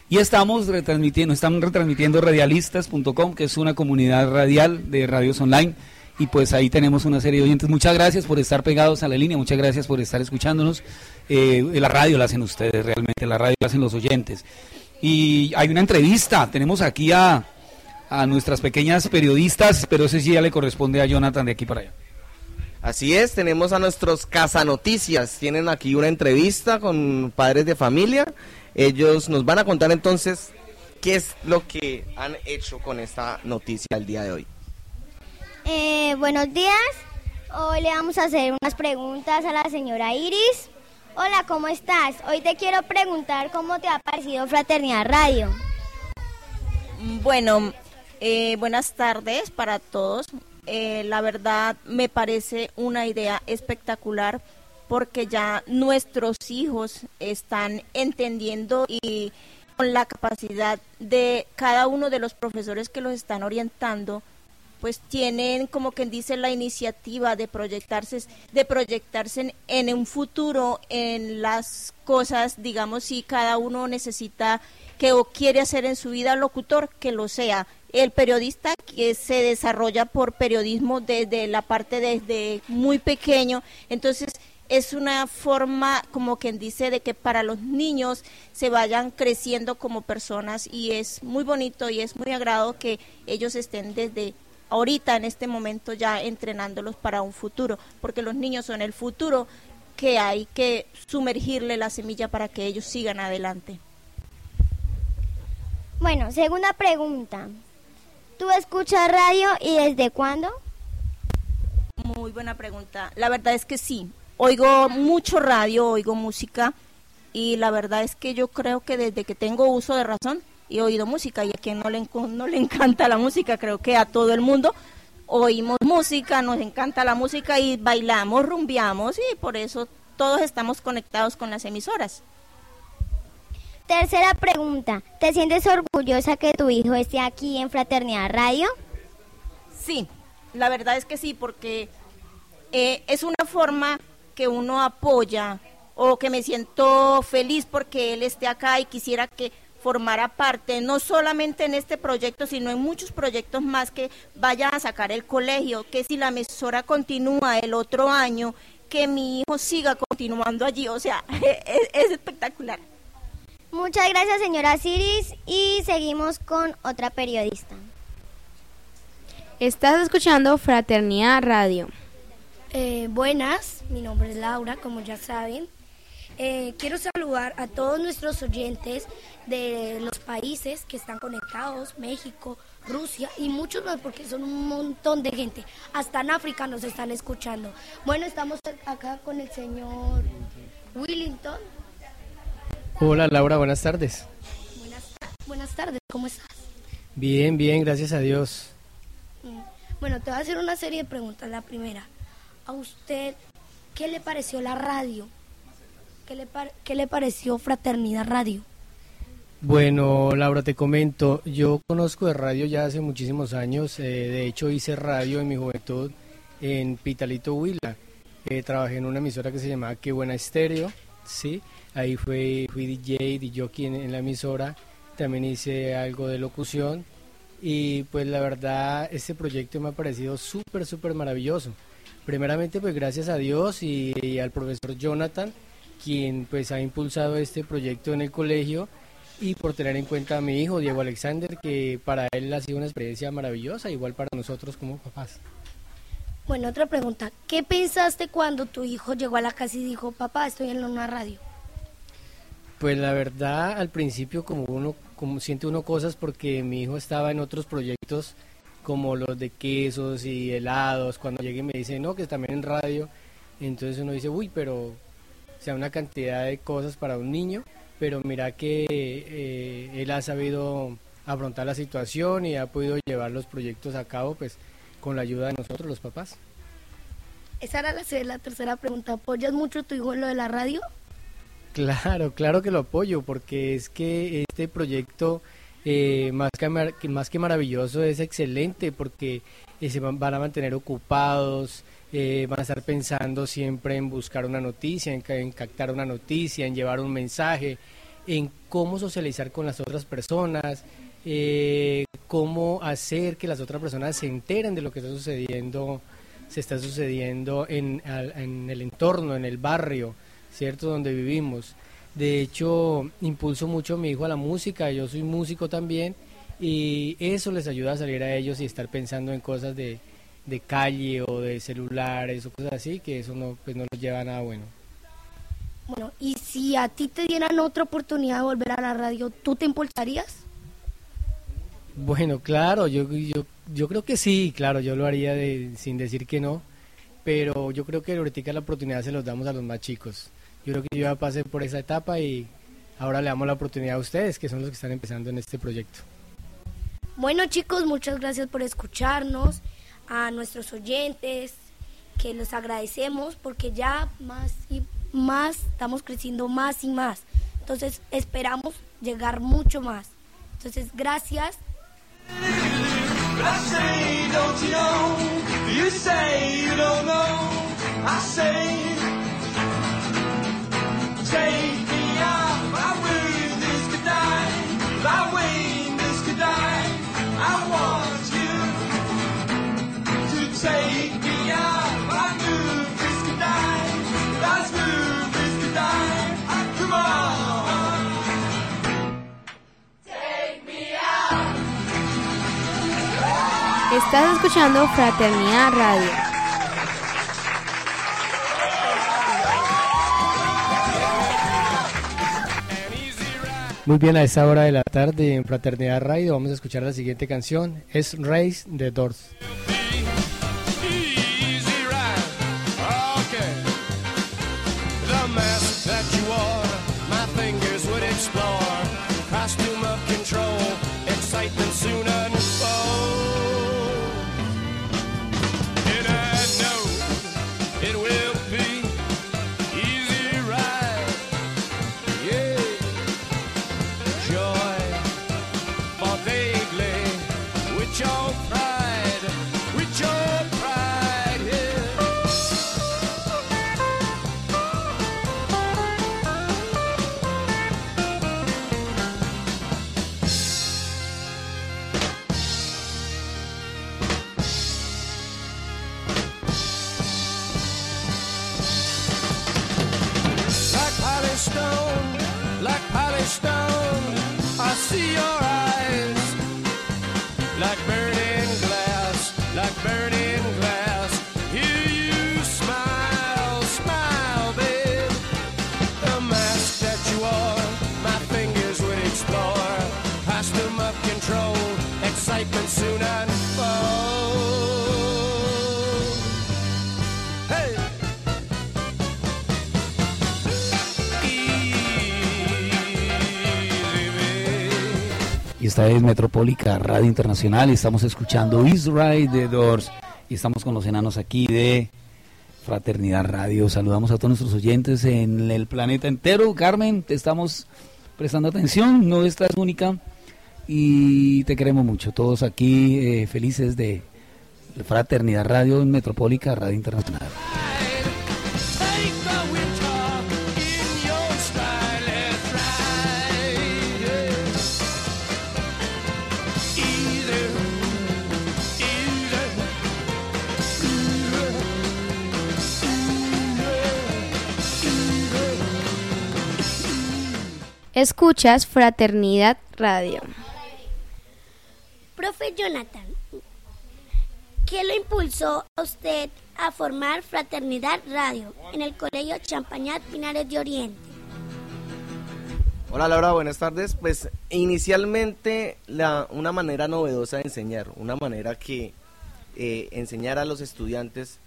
Y estamos retransmitiendo, estamos retransmitiendo radialistas.com, que es una comunidad radial de radios online. Y pues ahí tenemos una serie de oyentes. Muchas gracias por estar pegados a la línea, muchas gracias por estar escuchándonos. Eh, la radio la hacen ustedes realmente, la radio la hacen los oyentes. Y hay una entrevista, tenemos aquí a, a nuestras pequeñas periodistas, pero ese sí ya le corresponde a Jonathan de aquí para allá. Así es, tenemos a nuestros Casanoticias. Tienen aquí una entrevista con padres de familia. Ellos nos van a contar entonces qué es lo que han hecho con esta noticia el día de hoy. Eh, buenos días. Hoy le vamos a hacer unas preguntas a la señora Iris. Hola, ¿cómo estás? Hoy te quiero preguntar cómo te ha parecido Fraternidad Radio. Bueno, eh, buenas tardes para todos. Eh, la verdad me parece una idea espectacular porque ya nuestros hijos están entendiendo y con la capacidad de cada uno de los profesores que los están orientando, pues tienen como quien dice la iniciativa de proyectarse, de proyectarse en, en un futuro en las cosas, digamos, si cada uno necesita que o quiere hacer en su vida locutor, que lo sea. El periodista que se desarrolla por periodismo desde la parte desde muy pequeño, entonces es una forma, como quien dice, de que para los niños se vayan creciendo como personas y es muy bonito y es muy agrado que ellos estén desde ahorita, en este momento, ya entrenándolos para un futuro, porque los niños son el futuro que hay que sumergirle la semilla para que ellos sigan adelante. Bueno, segunda pregunta. ¿Tú escuchas radio y desde cuándo? Muy buena pregunta. La verdad es que sí. Oigo mucho radio, oigo música y la verdad es que yo creo que desde que tengo uso de razón he oído música y a quien no le, no le encanta la música, creo que a todo el mundo oímos música, nos encanta la música y bailamos, rumbiamos y por eso todos estamos conectados con las emisoras. Tercera pregunta. ¿Te sientes orgullosa que tu hijo esté aquí en Fraternidad Radio? Sí, la verdad es que sí, porque eh, es una forma que uno apoya o que me siento feliz porque él esté acá y quisiera que formara parte, no solamente en este proyecto, sino en muchos proyectos más que vaya a sacar el colegio, que si la emisora continúa el otro año, que mi hijo siga continuando allí, o sea, es, es espectacular. Muchas gracias, señora Ciris. Y seguimos con otra periodista. Estás escuchando Fraternidad Radio. Eh, buenas, mi nombre es Laura, como ya saben. Eh, quiero saludar a todos nuestros oyentes de los países que están conectados, México, Rusia y muchos más porque son un montón de gente. Hasta en África nos están escuchando. Bueno, estamos acá con el señor Willington. Hola Laura, buenas tardes. Buenas tardes, ¿cómo estás? Bien, bien, gracias a Dios. Mm, Bueno, te voy a hacer una serie de preguntas. La primera, ¿a usted qué le pareció la radio? ¿Qué le, pareció Fraternidad Radio? Bueno, Laura, te comento, yo conozco de radio ya hace muchísimos años, eh, de hecho hice radio en mi juventud en Pitalito Huila, Eh, trabajé en una emisora que se llamaba Qué Buena Estéreo, ¿sí? ahí fui, fui DJ, DJ en, en la emisora, también hice algo de locución y pues la verdad este proyecto me ha parecido súper, súper maravilloso. Primeramente pues gracias a Dios y al profesor Jonathan, quien pues ha impulsado este proyecto en el colegio y por tener en cuenta a mi hijo Diego Alexander, que para él ha sido una experiencia maravillosa, igual para nosotros como papás. Bueno, otra pregunta. ¿Qué pensaste cuando tu hijo llegó a la casa y dijo, papá, estoy en una radio? Pues la verdad, al principio como uno, como siente uno cosas porque mi hijo estaba en otros proyectos como los de quesos y helados, cuando llegué me dice, no, que también en radio, entonces uno dice, uy, pero, sea, una cantidad de cosas para un niño, pero mira que eh, él ha sabido afrontar la situación y ha podido llevar los proyectos a cabo, pues, con la ayuda de nosotros, los papás. Esa era la, la tercera pregunta. ¿Apoyas mucho a tu hijo en lo de la radio? Claro, claro que lo apoyo, porque es que este proyecto, eh, más, que, más que maravilloso, es excelente, porque eh, se van a mantener ocupados, eh, van a estar pensando siempre en buscar una noticia, en, ca- en captar una noticia, en llevar un mensaje, en cómo socializar con las otras personas, eh, cómo hacer que las otras personas se enteren de lo que está sucediendo, se está sucediendo en, en el entorno, en el barrio, ¿cierto? Donde vivimos. De hecho, impulso mucho a mi hijo a la música, yo soy músico también, y eso les ayuda a salir a ellos y estar pensando en cosas de, de calle o de celulares o cosas así, que eso no, pues no los lleva a nada bueno. Bueno, y si a ti te dieran otra oportunidad de volver a la radio, ¿tú te impulsarías? Bueno, claro, yo, yo, yo creo que sí, claro, yo lo haría de, sin decir que no, pero yo creo que ahorita la oportunidad se los damos a los más chicos. Yo creo que yo ya pasé por esa etapa y ahora le damos la oportunidad a ustedes, que son los que están empezando en este proyecto. Bueno chicos, muchas gracias por escucharnos, a nuestros oyentes, que los agradecemos porque ya más y más estamos creciendo más y más. Entonces esperamos llegar mucho más. Entonces gracias. Estás escuchando Fraternidad Radio. Muy bien, a esta hora de la tarde en Fraternidad Radio vamos a escuchar la siguiente canción, es Race de Doors. Es Metropólica Radio Internacional. Estamos escuchando Israel de Doors. Y estamos con los enanos aquí de Fraternidad Radio. Saludamos a todos nuestros oyentes en el planeta entero. Carmen, te estamos prestando atención. No estás única. Y te queremos mucho. Todos aquí eh, felices de Fraternidad Radio en Metropólica Radio Internacional. Escuchas Fraternidad Radio. Profe Jonathan, ¿qué lo impulsó a usted a formar Fraternidad Radio en el Colegio Champañat Pinares de Oriente? Hola Laura, buenas tardes. Pues inicialmente la, una manera novedosa de enseñar, una manera que eh, enseñar a los estudiantes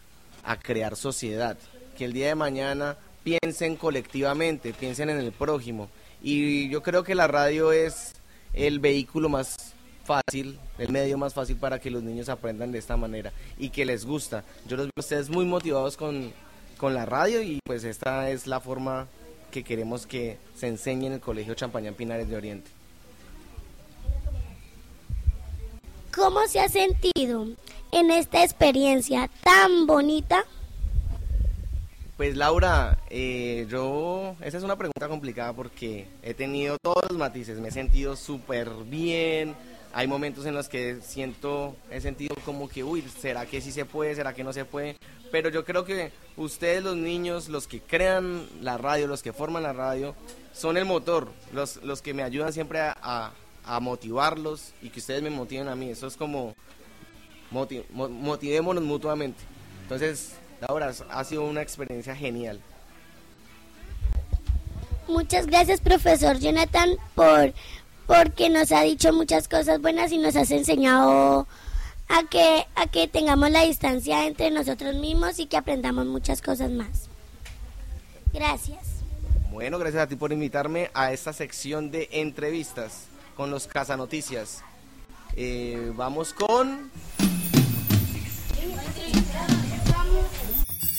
a crear sociedad, que el día de mañana piensen colectivamente, piensen en el prójimo. Y yo creo que la radio es el vehículo más fácil, el medio más fácil para que los niños aprendan de esta manera y que les gusta. Yo los veo a ustedes muy motivados con, con la radio y pues esta es la forma que queremos que se enseñe en el Colegio Champañán Pinares de Oriente. ¿Cómo se ha sentido en esta experiencia tan bonita? Pues Laura, eh, yo, esa es una pregunta complicada porque he tenido todos los matices, me he sentido súper bien, hay momentos en los que siento, he sentido como que, uy, ¿será que sí se puede? ¿Será que no se puede? Pero yo creo que ustedes los niños, los que crean la radio, los que forman la radio, son el motor, los, los que me ayudan siempre a, motivarlos y que ustedes me motiven a mí. Eso es como, moti- mo- motivémonos mutuamente. Entonces, Laura, ha sido una experiencia genial. Muchas gracias, profesor Jonathan, por porque nos ha dicho muchas cosas buenas y nos has enseñado a que a que tengamos la distancia entre nosotros mismos y que aprendamos muchas cosas más. Gracias. Bueno, gracias a ti por invitarme a esta sección de entrevistas con los Casanoticias. Eh, vamos con...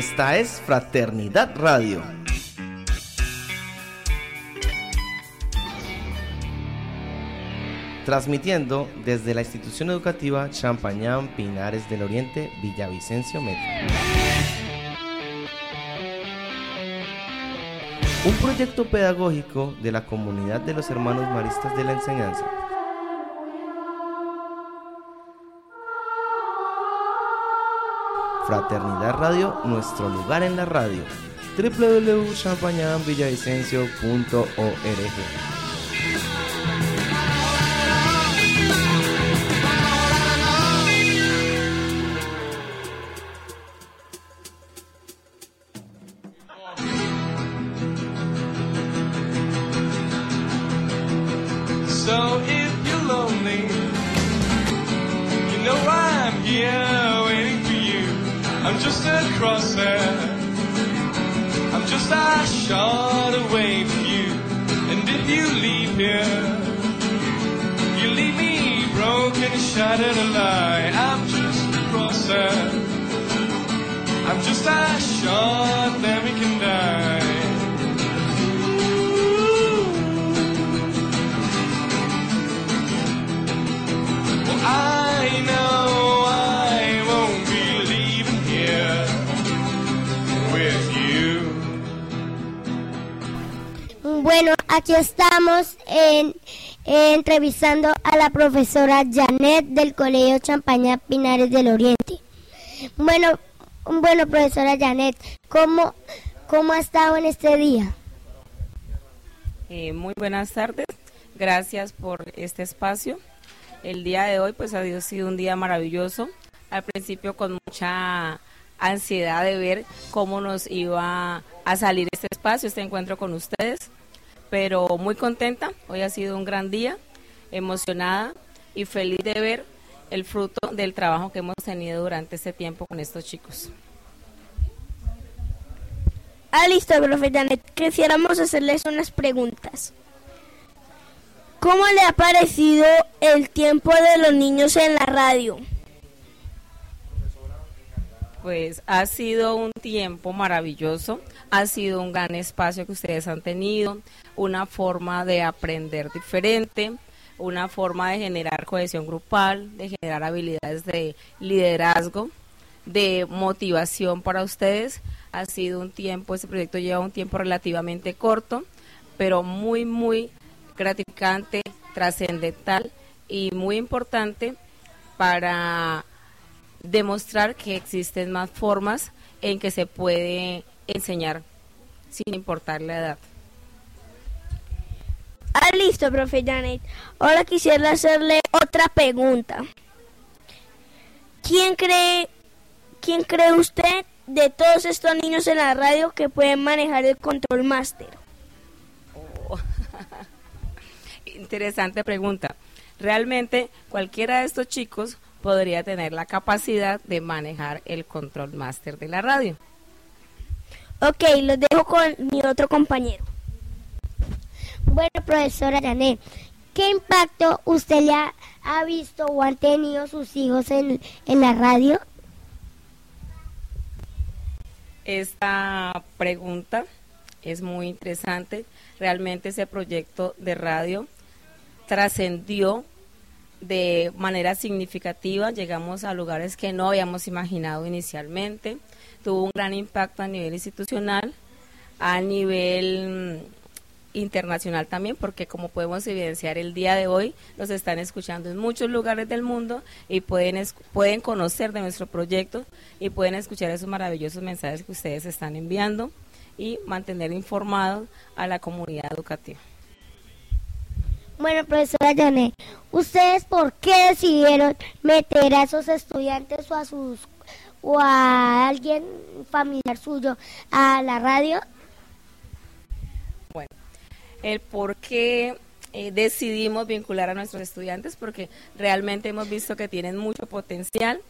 Esta es Fraternidad Radio. Transmitiendo desde la institución educativa Champañán Pinares del Oriente, Villavicencio Metro. Un proyecto pedagógico de la comunidad de los hermanos maristas de la enseñanza. Fraternidad Radio, nuestro lugar en la radio. www.champañanvillavicencio.org entrevistando a la profesora Janet del Colegio Champaña Pinares del Oriente. Bueno, bueno, profesora Janet, ¿cómo, cómo ha estado en este día? Eh, muy buenas tardes. Gracias por este espacio. El día de hoy pues ha sido un día maravilloso. Al principio con mucha ansiedad de ver cómo nos iba a salir este espacio, este encuentro con ustedes, pero muy contenta. Hoy ha sido un gran día, emocionada y feliz de ver el fruto del trabajo que hemos tenido durante este tiempo con estos chicos. Ah, listo, profe Janet. Quisiéramos hacerles unas preguntas. ¿Cómo le ha parecido el tiempo de los niños en la radio? Pues ha sido un tiempo maravilloso, ha sido un gran espacio que ustedes han tenido, una forma de aprender diferente, una forma de generar cohesión grupal, de generar habilidades de liderazgo, de motivación para ustedes. Ha sido un tiempo, este proyecto lleva un tiempo relativamente corto, pero muy, muy gratificante, trascendental y muy importante para demostrar que existen más formas en que se puede enseñar sin importar la edad. Ah, listo, profe Janet. Ahora quisiera hacerle otra pregunta. ¿Quién cree, quién cree usted de todos estos niños en la radio que pueden manejar el control máster? Interesante pregunta. Realmente cualquiera de estos chicos podría tener la capacidad de manejar el control máster de la radio. Ok, lo dejo con mi otro compañero. Bueno, profesora Janet, ¿qué impacto usted le ha, ha visto o han tenido sus hijos en, en la radio? Esta pregunta es muy interesante. Realmente ese proyecto de radio trascendió de manera significativa, llegamos a lugares que no habíamos imaginado inicialmente, tuvo un gran impacto a nivel institucional, a nivel mm, internacional también, porque como podemos evidenciar el día de hoy, nos están escuchando en muchos lugares del mundo y pueden, pueden conocer de nuestro proyecto y pueden escuchar esos maravillosos mensajes que ustedes están enviando y mantener informados a la comunidad educativa. Bueno, profesora Janet, ¿ustedes por qué decidieron meter a esos estudiantes o a sus o a alguien familiar suyo a la radio? El por qué eh, decidimos vincular a nuestros estudiantes, porque realmente hemos visto que tienen mucho potencial.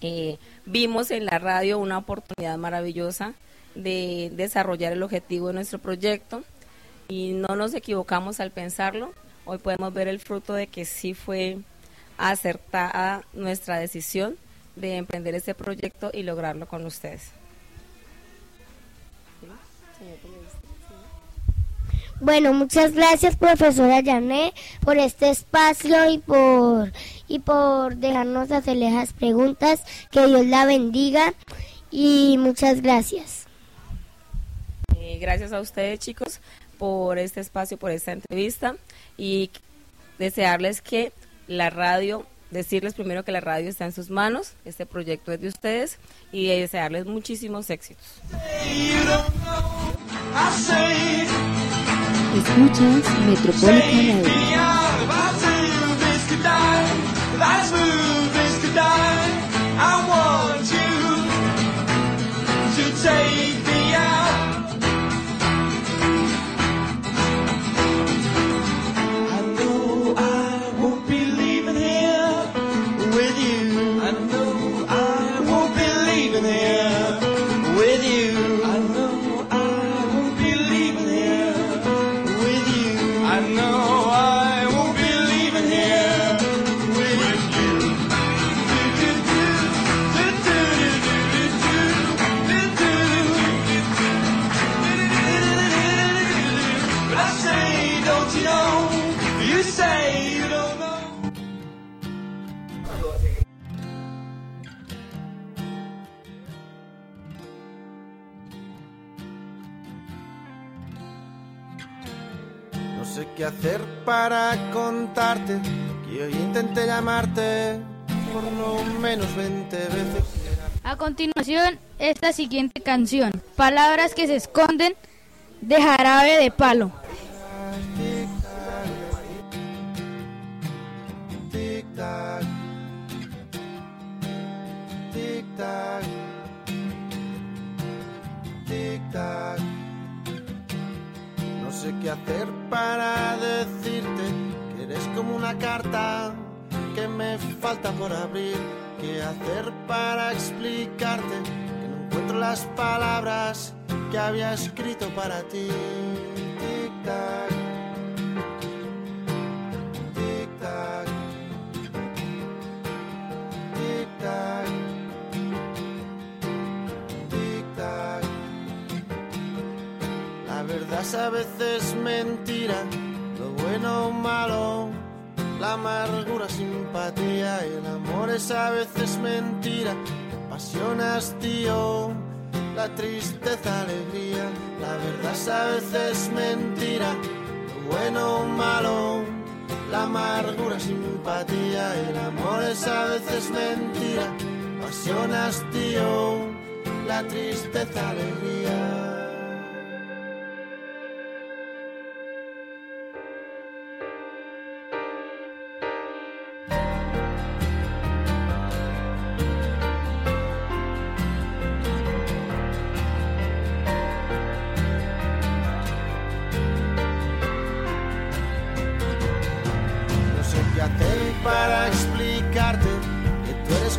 Eh, vimos en la radio una oportunidad maravillosa de desarrollar el objetivo de nuestro proyecto y no nos equivocamos al pensarlo. Hoy podemos ver el fruto de que sí fue acertada nuestra decisión de emprender este proyecto y lograrlo con ustedes. Bueno, muchas gracias profesora Janet por este espacio y por y por dejarnos hacerle esas preguntas. Que Dios la bendiga y muchas gracias. Eh, gracias a ustedes chicos por este espacio, por esta entrevista y desearles que la radio, decirles primero que la radio está en sus manos, este proyecto es de ustedes y desearles muchísimos éxitos. Escuchas Metropolitan Radio. qué hacer para contarte que hoy intenté llamarte por lo menos 20 veces. A continuación, esta siguiente canción, Palabras que se esconden de jarabe de palo. Tic tac, tic tac, tic tac sé qué hacer para decirte que eres como una carta que me falta por abrir. ¿Qué hacer para explicarte que no encuentro las palabras que había escrito para ti? Tic-tac, tic-tac, tic-tac, tic-tac. La es a veces mentira, lo bueno o malo, la amargura, simpatía el amor es a veces mentira, pasión, hastío, la tristeza, alegría, la verdad es a veces mentira, lo bueno o malo, la amargura, simpatía el amor es a veces mentira, pasión, hastío, la tristeza, alegría.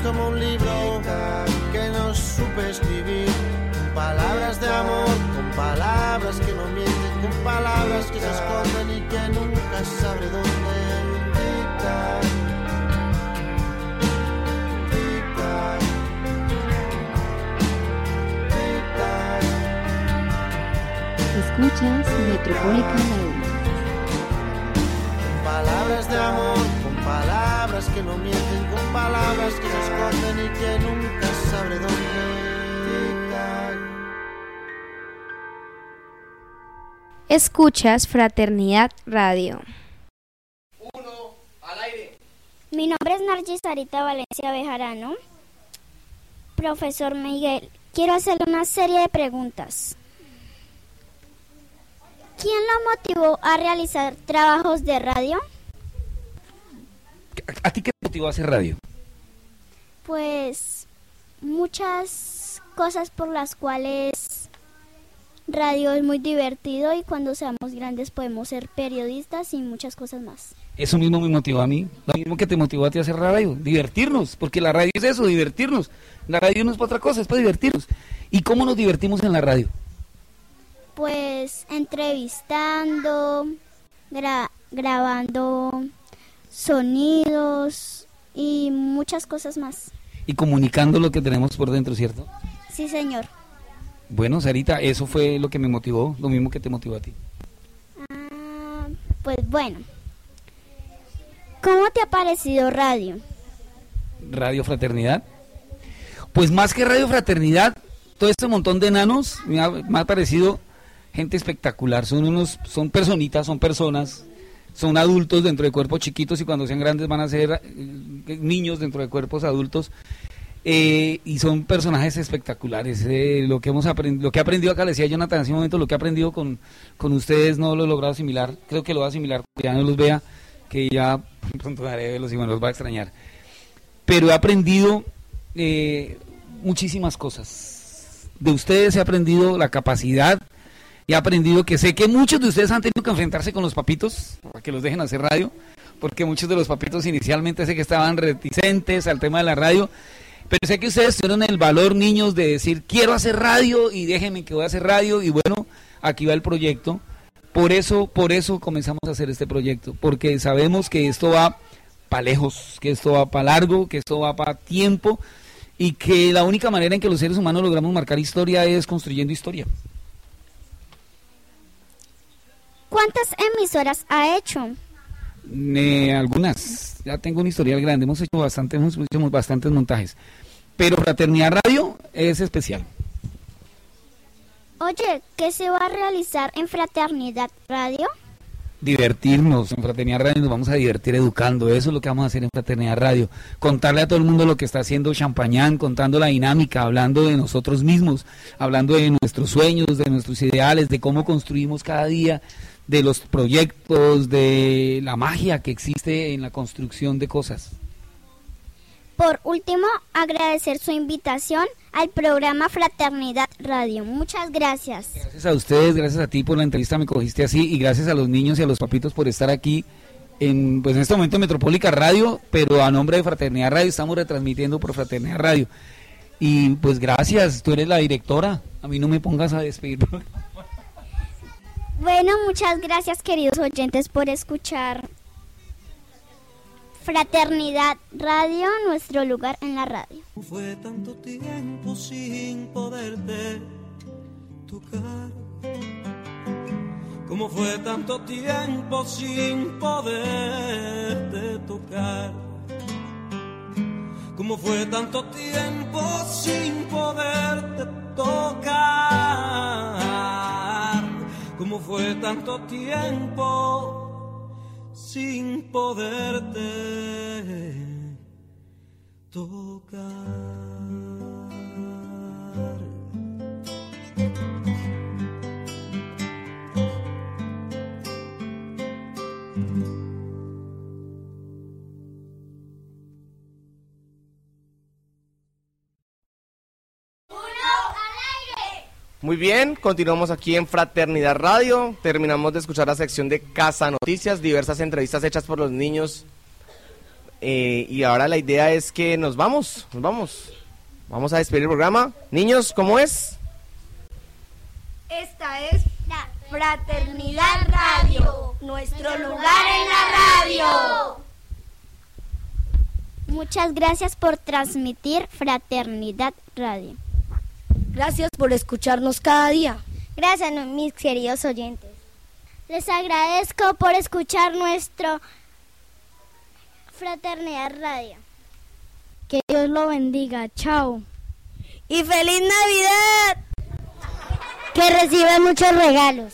Como un libro que no supe escribir. Con palabras de amor, con palabras que no mienten, con palabras que se esconden y que nunca sabré dónde. Escuchas Metropolitan palabras de amor, con palabras que no mienten, palabras que se esconden y que nunca sabré dónde. Escuchas Fraternidad Radio. Mi nombre es Nargis Sarita Valencia Bejarano. Profesor Miguel, quiero hacerle una serie de preguntas. ¿Quién lo motivó a realizar trabajos de radio? ¿A ti qué te motivó a hacer radio? Pues muchas cosas por las cuales radio es muy divertido y cuando seamos grandes podemos ser periodistas y muchas cosas más. Eso mismo me motivó a mí, lo mismo que te motivó a ti a hacer radio, divertirnos, porque la radio es eso, divertirnos. La radio no es para otra cosa, es para divertirnos. ¿Y cómo nos divertimos en la radio? Pues entrevistando, gra- grabando sonidos y muchas cosas más. Y comunicando lo que tenemos por dentro, ¿cierto? Sí, señor. Bueno, Sarita, eso fue lo que me motivó, lo mismo que te motivó a ti. Ah, pues bueno. ¿Cómo te ha parecido radio? Radio Fraternidad. Pues más que Radio Fraternidad, todo este montón de enanos me ha, me ha parecido gente espectacular. Son unos, son personitas, son personas, son adultos dentro de cuerpos chiquitos y cuando sean grandes van a ser eh, niños dentro de cuerpos adultos. Eh, y son personajes espectaculares. eh, lo que hemos aprendido, que he aprendido acá, decía Jonathan hace un momento, lo que he aprendido con, con ustedes no lo he logrado asimilar. Creo que lo voy a asimilar, ya no los vea, que ya pronto daré verlos y bueno, los va a extrañar. Pero he aprendido eh, muchísimas cosas. De ustedes he aprendido la capacidad, he aprendido que sé que muchos de ustedes han tenido que enfrentarse con los papitos, para que los dejen hacer radio, porque muchos de los papitos inicialmente sé que estaban reticentes al tema de la radio, pero sé que ustedes tuvieron el valor, niños, de decir, quiero hacer radio y déjenme que voy a hacer radio y bueno, aquí va el proyecto. Por eso, por eso comenzamos a hacer este proyecto, porque sabemos que esto va para lejos, que esto va para largo, que esto va para tiempo y que la única manera en que los seres humanos logramos marcar historia es construyendo historia. ¿Cuántas emisoras ha hecho? Eh, algunas, ya tengo un historial grande, hemos hecho bastante, hemos hecho bastantes montajes, pero Fraternidad Radio es especial. Oye, ¿qué se va a realizar en Fraternidad Radio? divertirnos. En Fraternidad Radio, nos vamos a divertir educando, eso es lo que vamos a hacer en Fraternidad Radio, contarle a todo el mundo lo que está haciendo Champañán, contando la dinámica, hablando de nosotros mismos, hablando de nuestros sueños, de nuestros ideales, de cómo construimos cada día, de los proyectos, de la magia que existe en la construcción de cosas. Por último, agradecer su invitación al programa Fraternidad Radio. Muchas gracias. Gracias a ustedes, gracias a ti por la entrevista, me cogiste así y gracias a los niños y a los papitos por estar aquí en, pues en este momento en Metropólica Radio, pero a nombre de Fraternidad Radio estamos retransmitiendo por Fraternidad Radio. Y pues gracias, tú eres la directora, a mí no me pongas a despedir. Bueno, muchas gracias queridos oyentes por escuchar Fraternidad Radio, nuestro lugar en la radio. Fue tanto tiempo sin poderte tocar. Como fue tanto tiempo sin poderte tocar. Como fue tanto tiempo sin poderte tocar. Como fue tanto tiempo sin poderte tocar. Muy bien, continuamos aquí en Fraternidad Radio. Terminamos de escuchar la sección de Casa Noticias, diversas entrevistas hechas por los niños. Eh, y ahora la idea es que nos vamos, nos vamos. Vamos a despedir el programa. Niños, ¿cómo es? Esta es la Fraternidad Radio, nuestro lugar en la radio. Muchas gracias por transmitir Fraternidad Radio. Gracias por escucharnos cada día. Gracias, mis queridos oyentes. Les agradezco por escuchar nuestro Fraternidad Radio. Que Dios lo bendiga. Chao. Y feliz Navidad. Que reciban muchos regalos.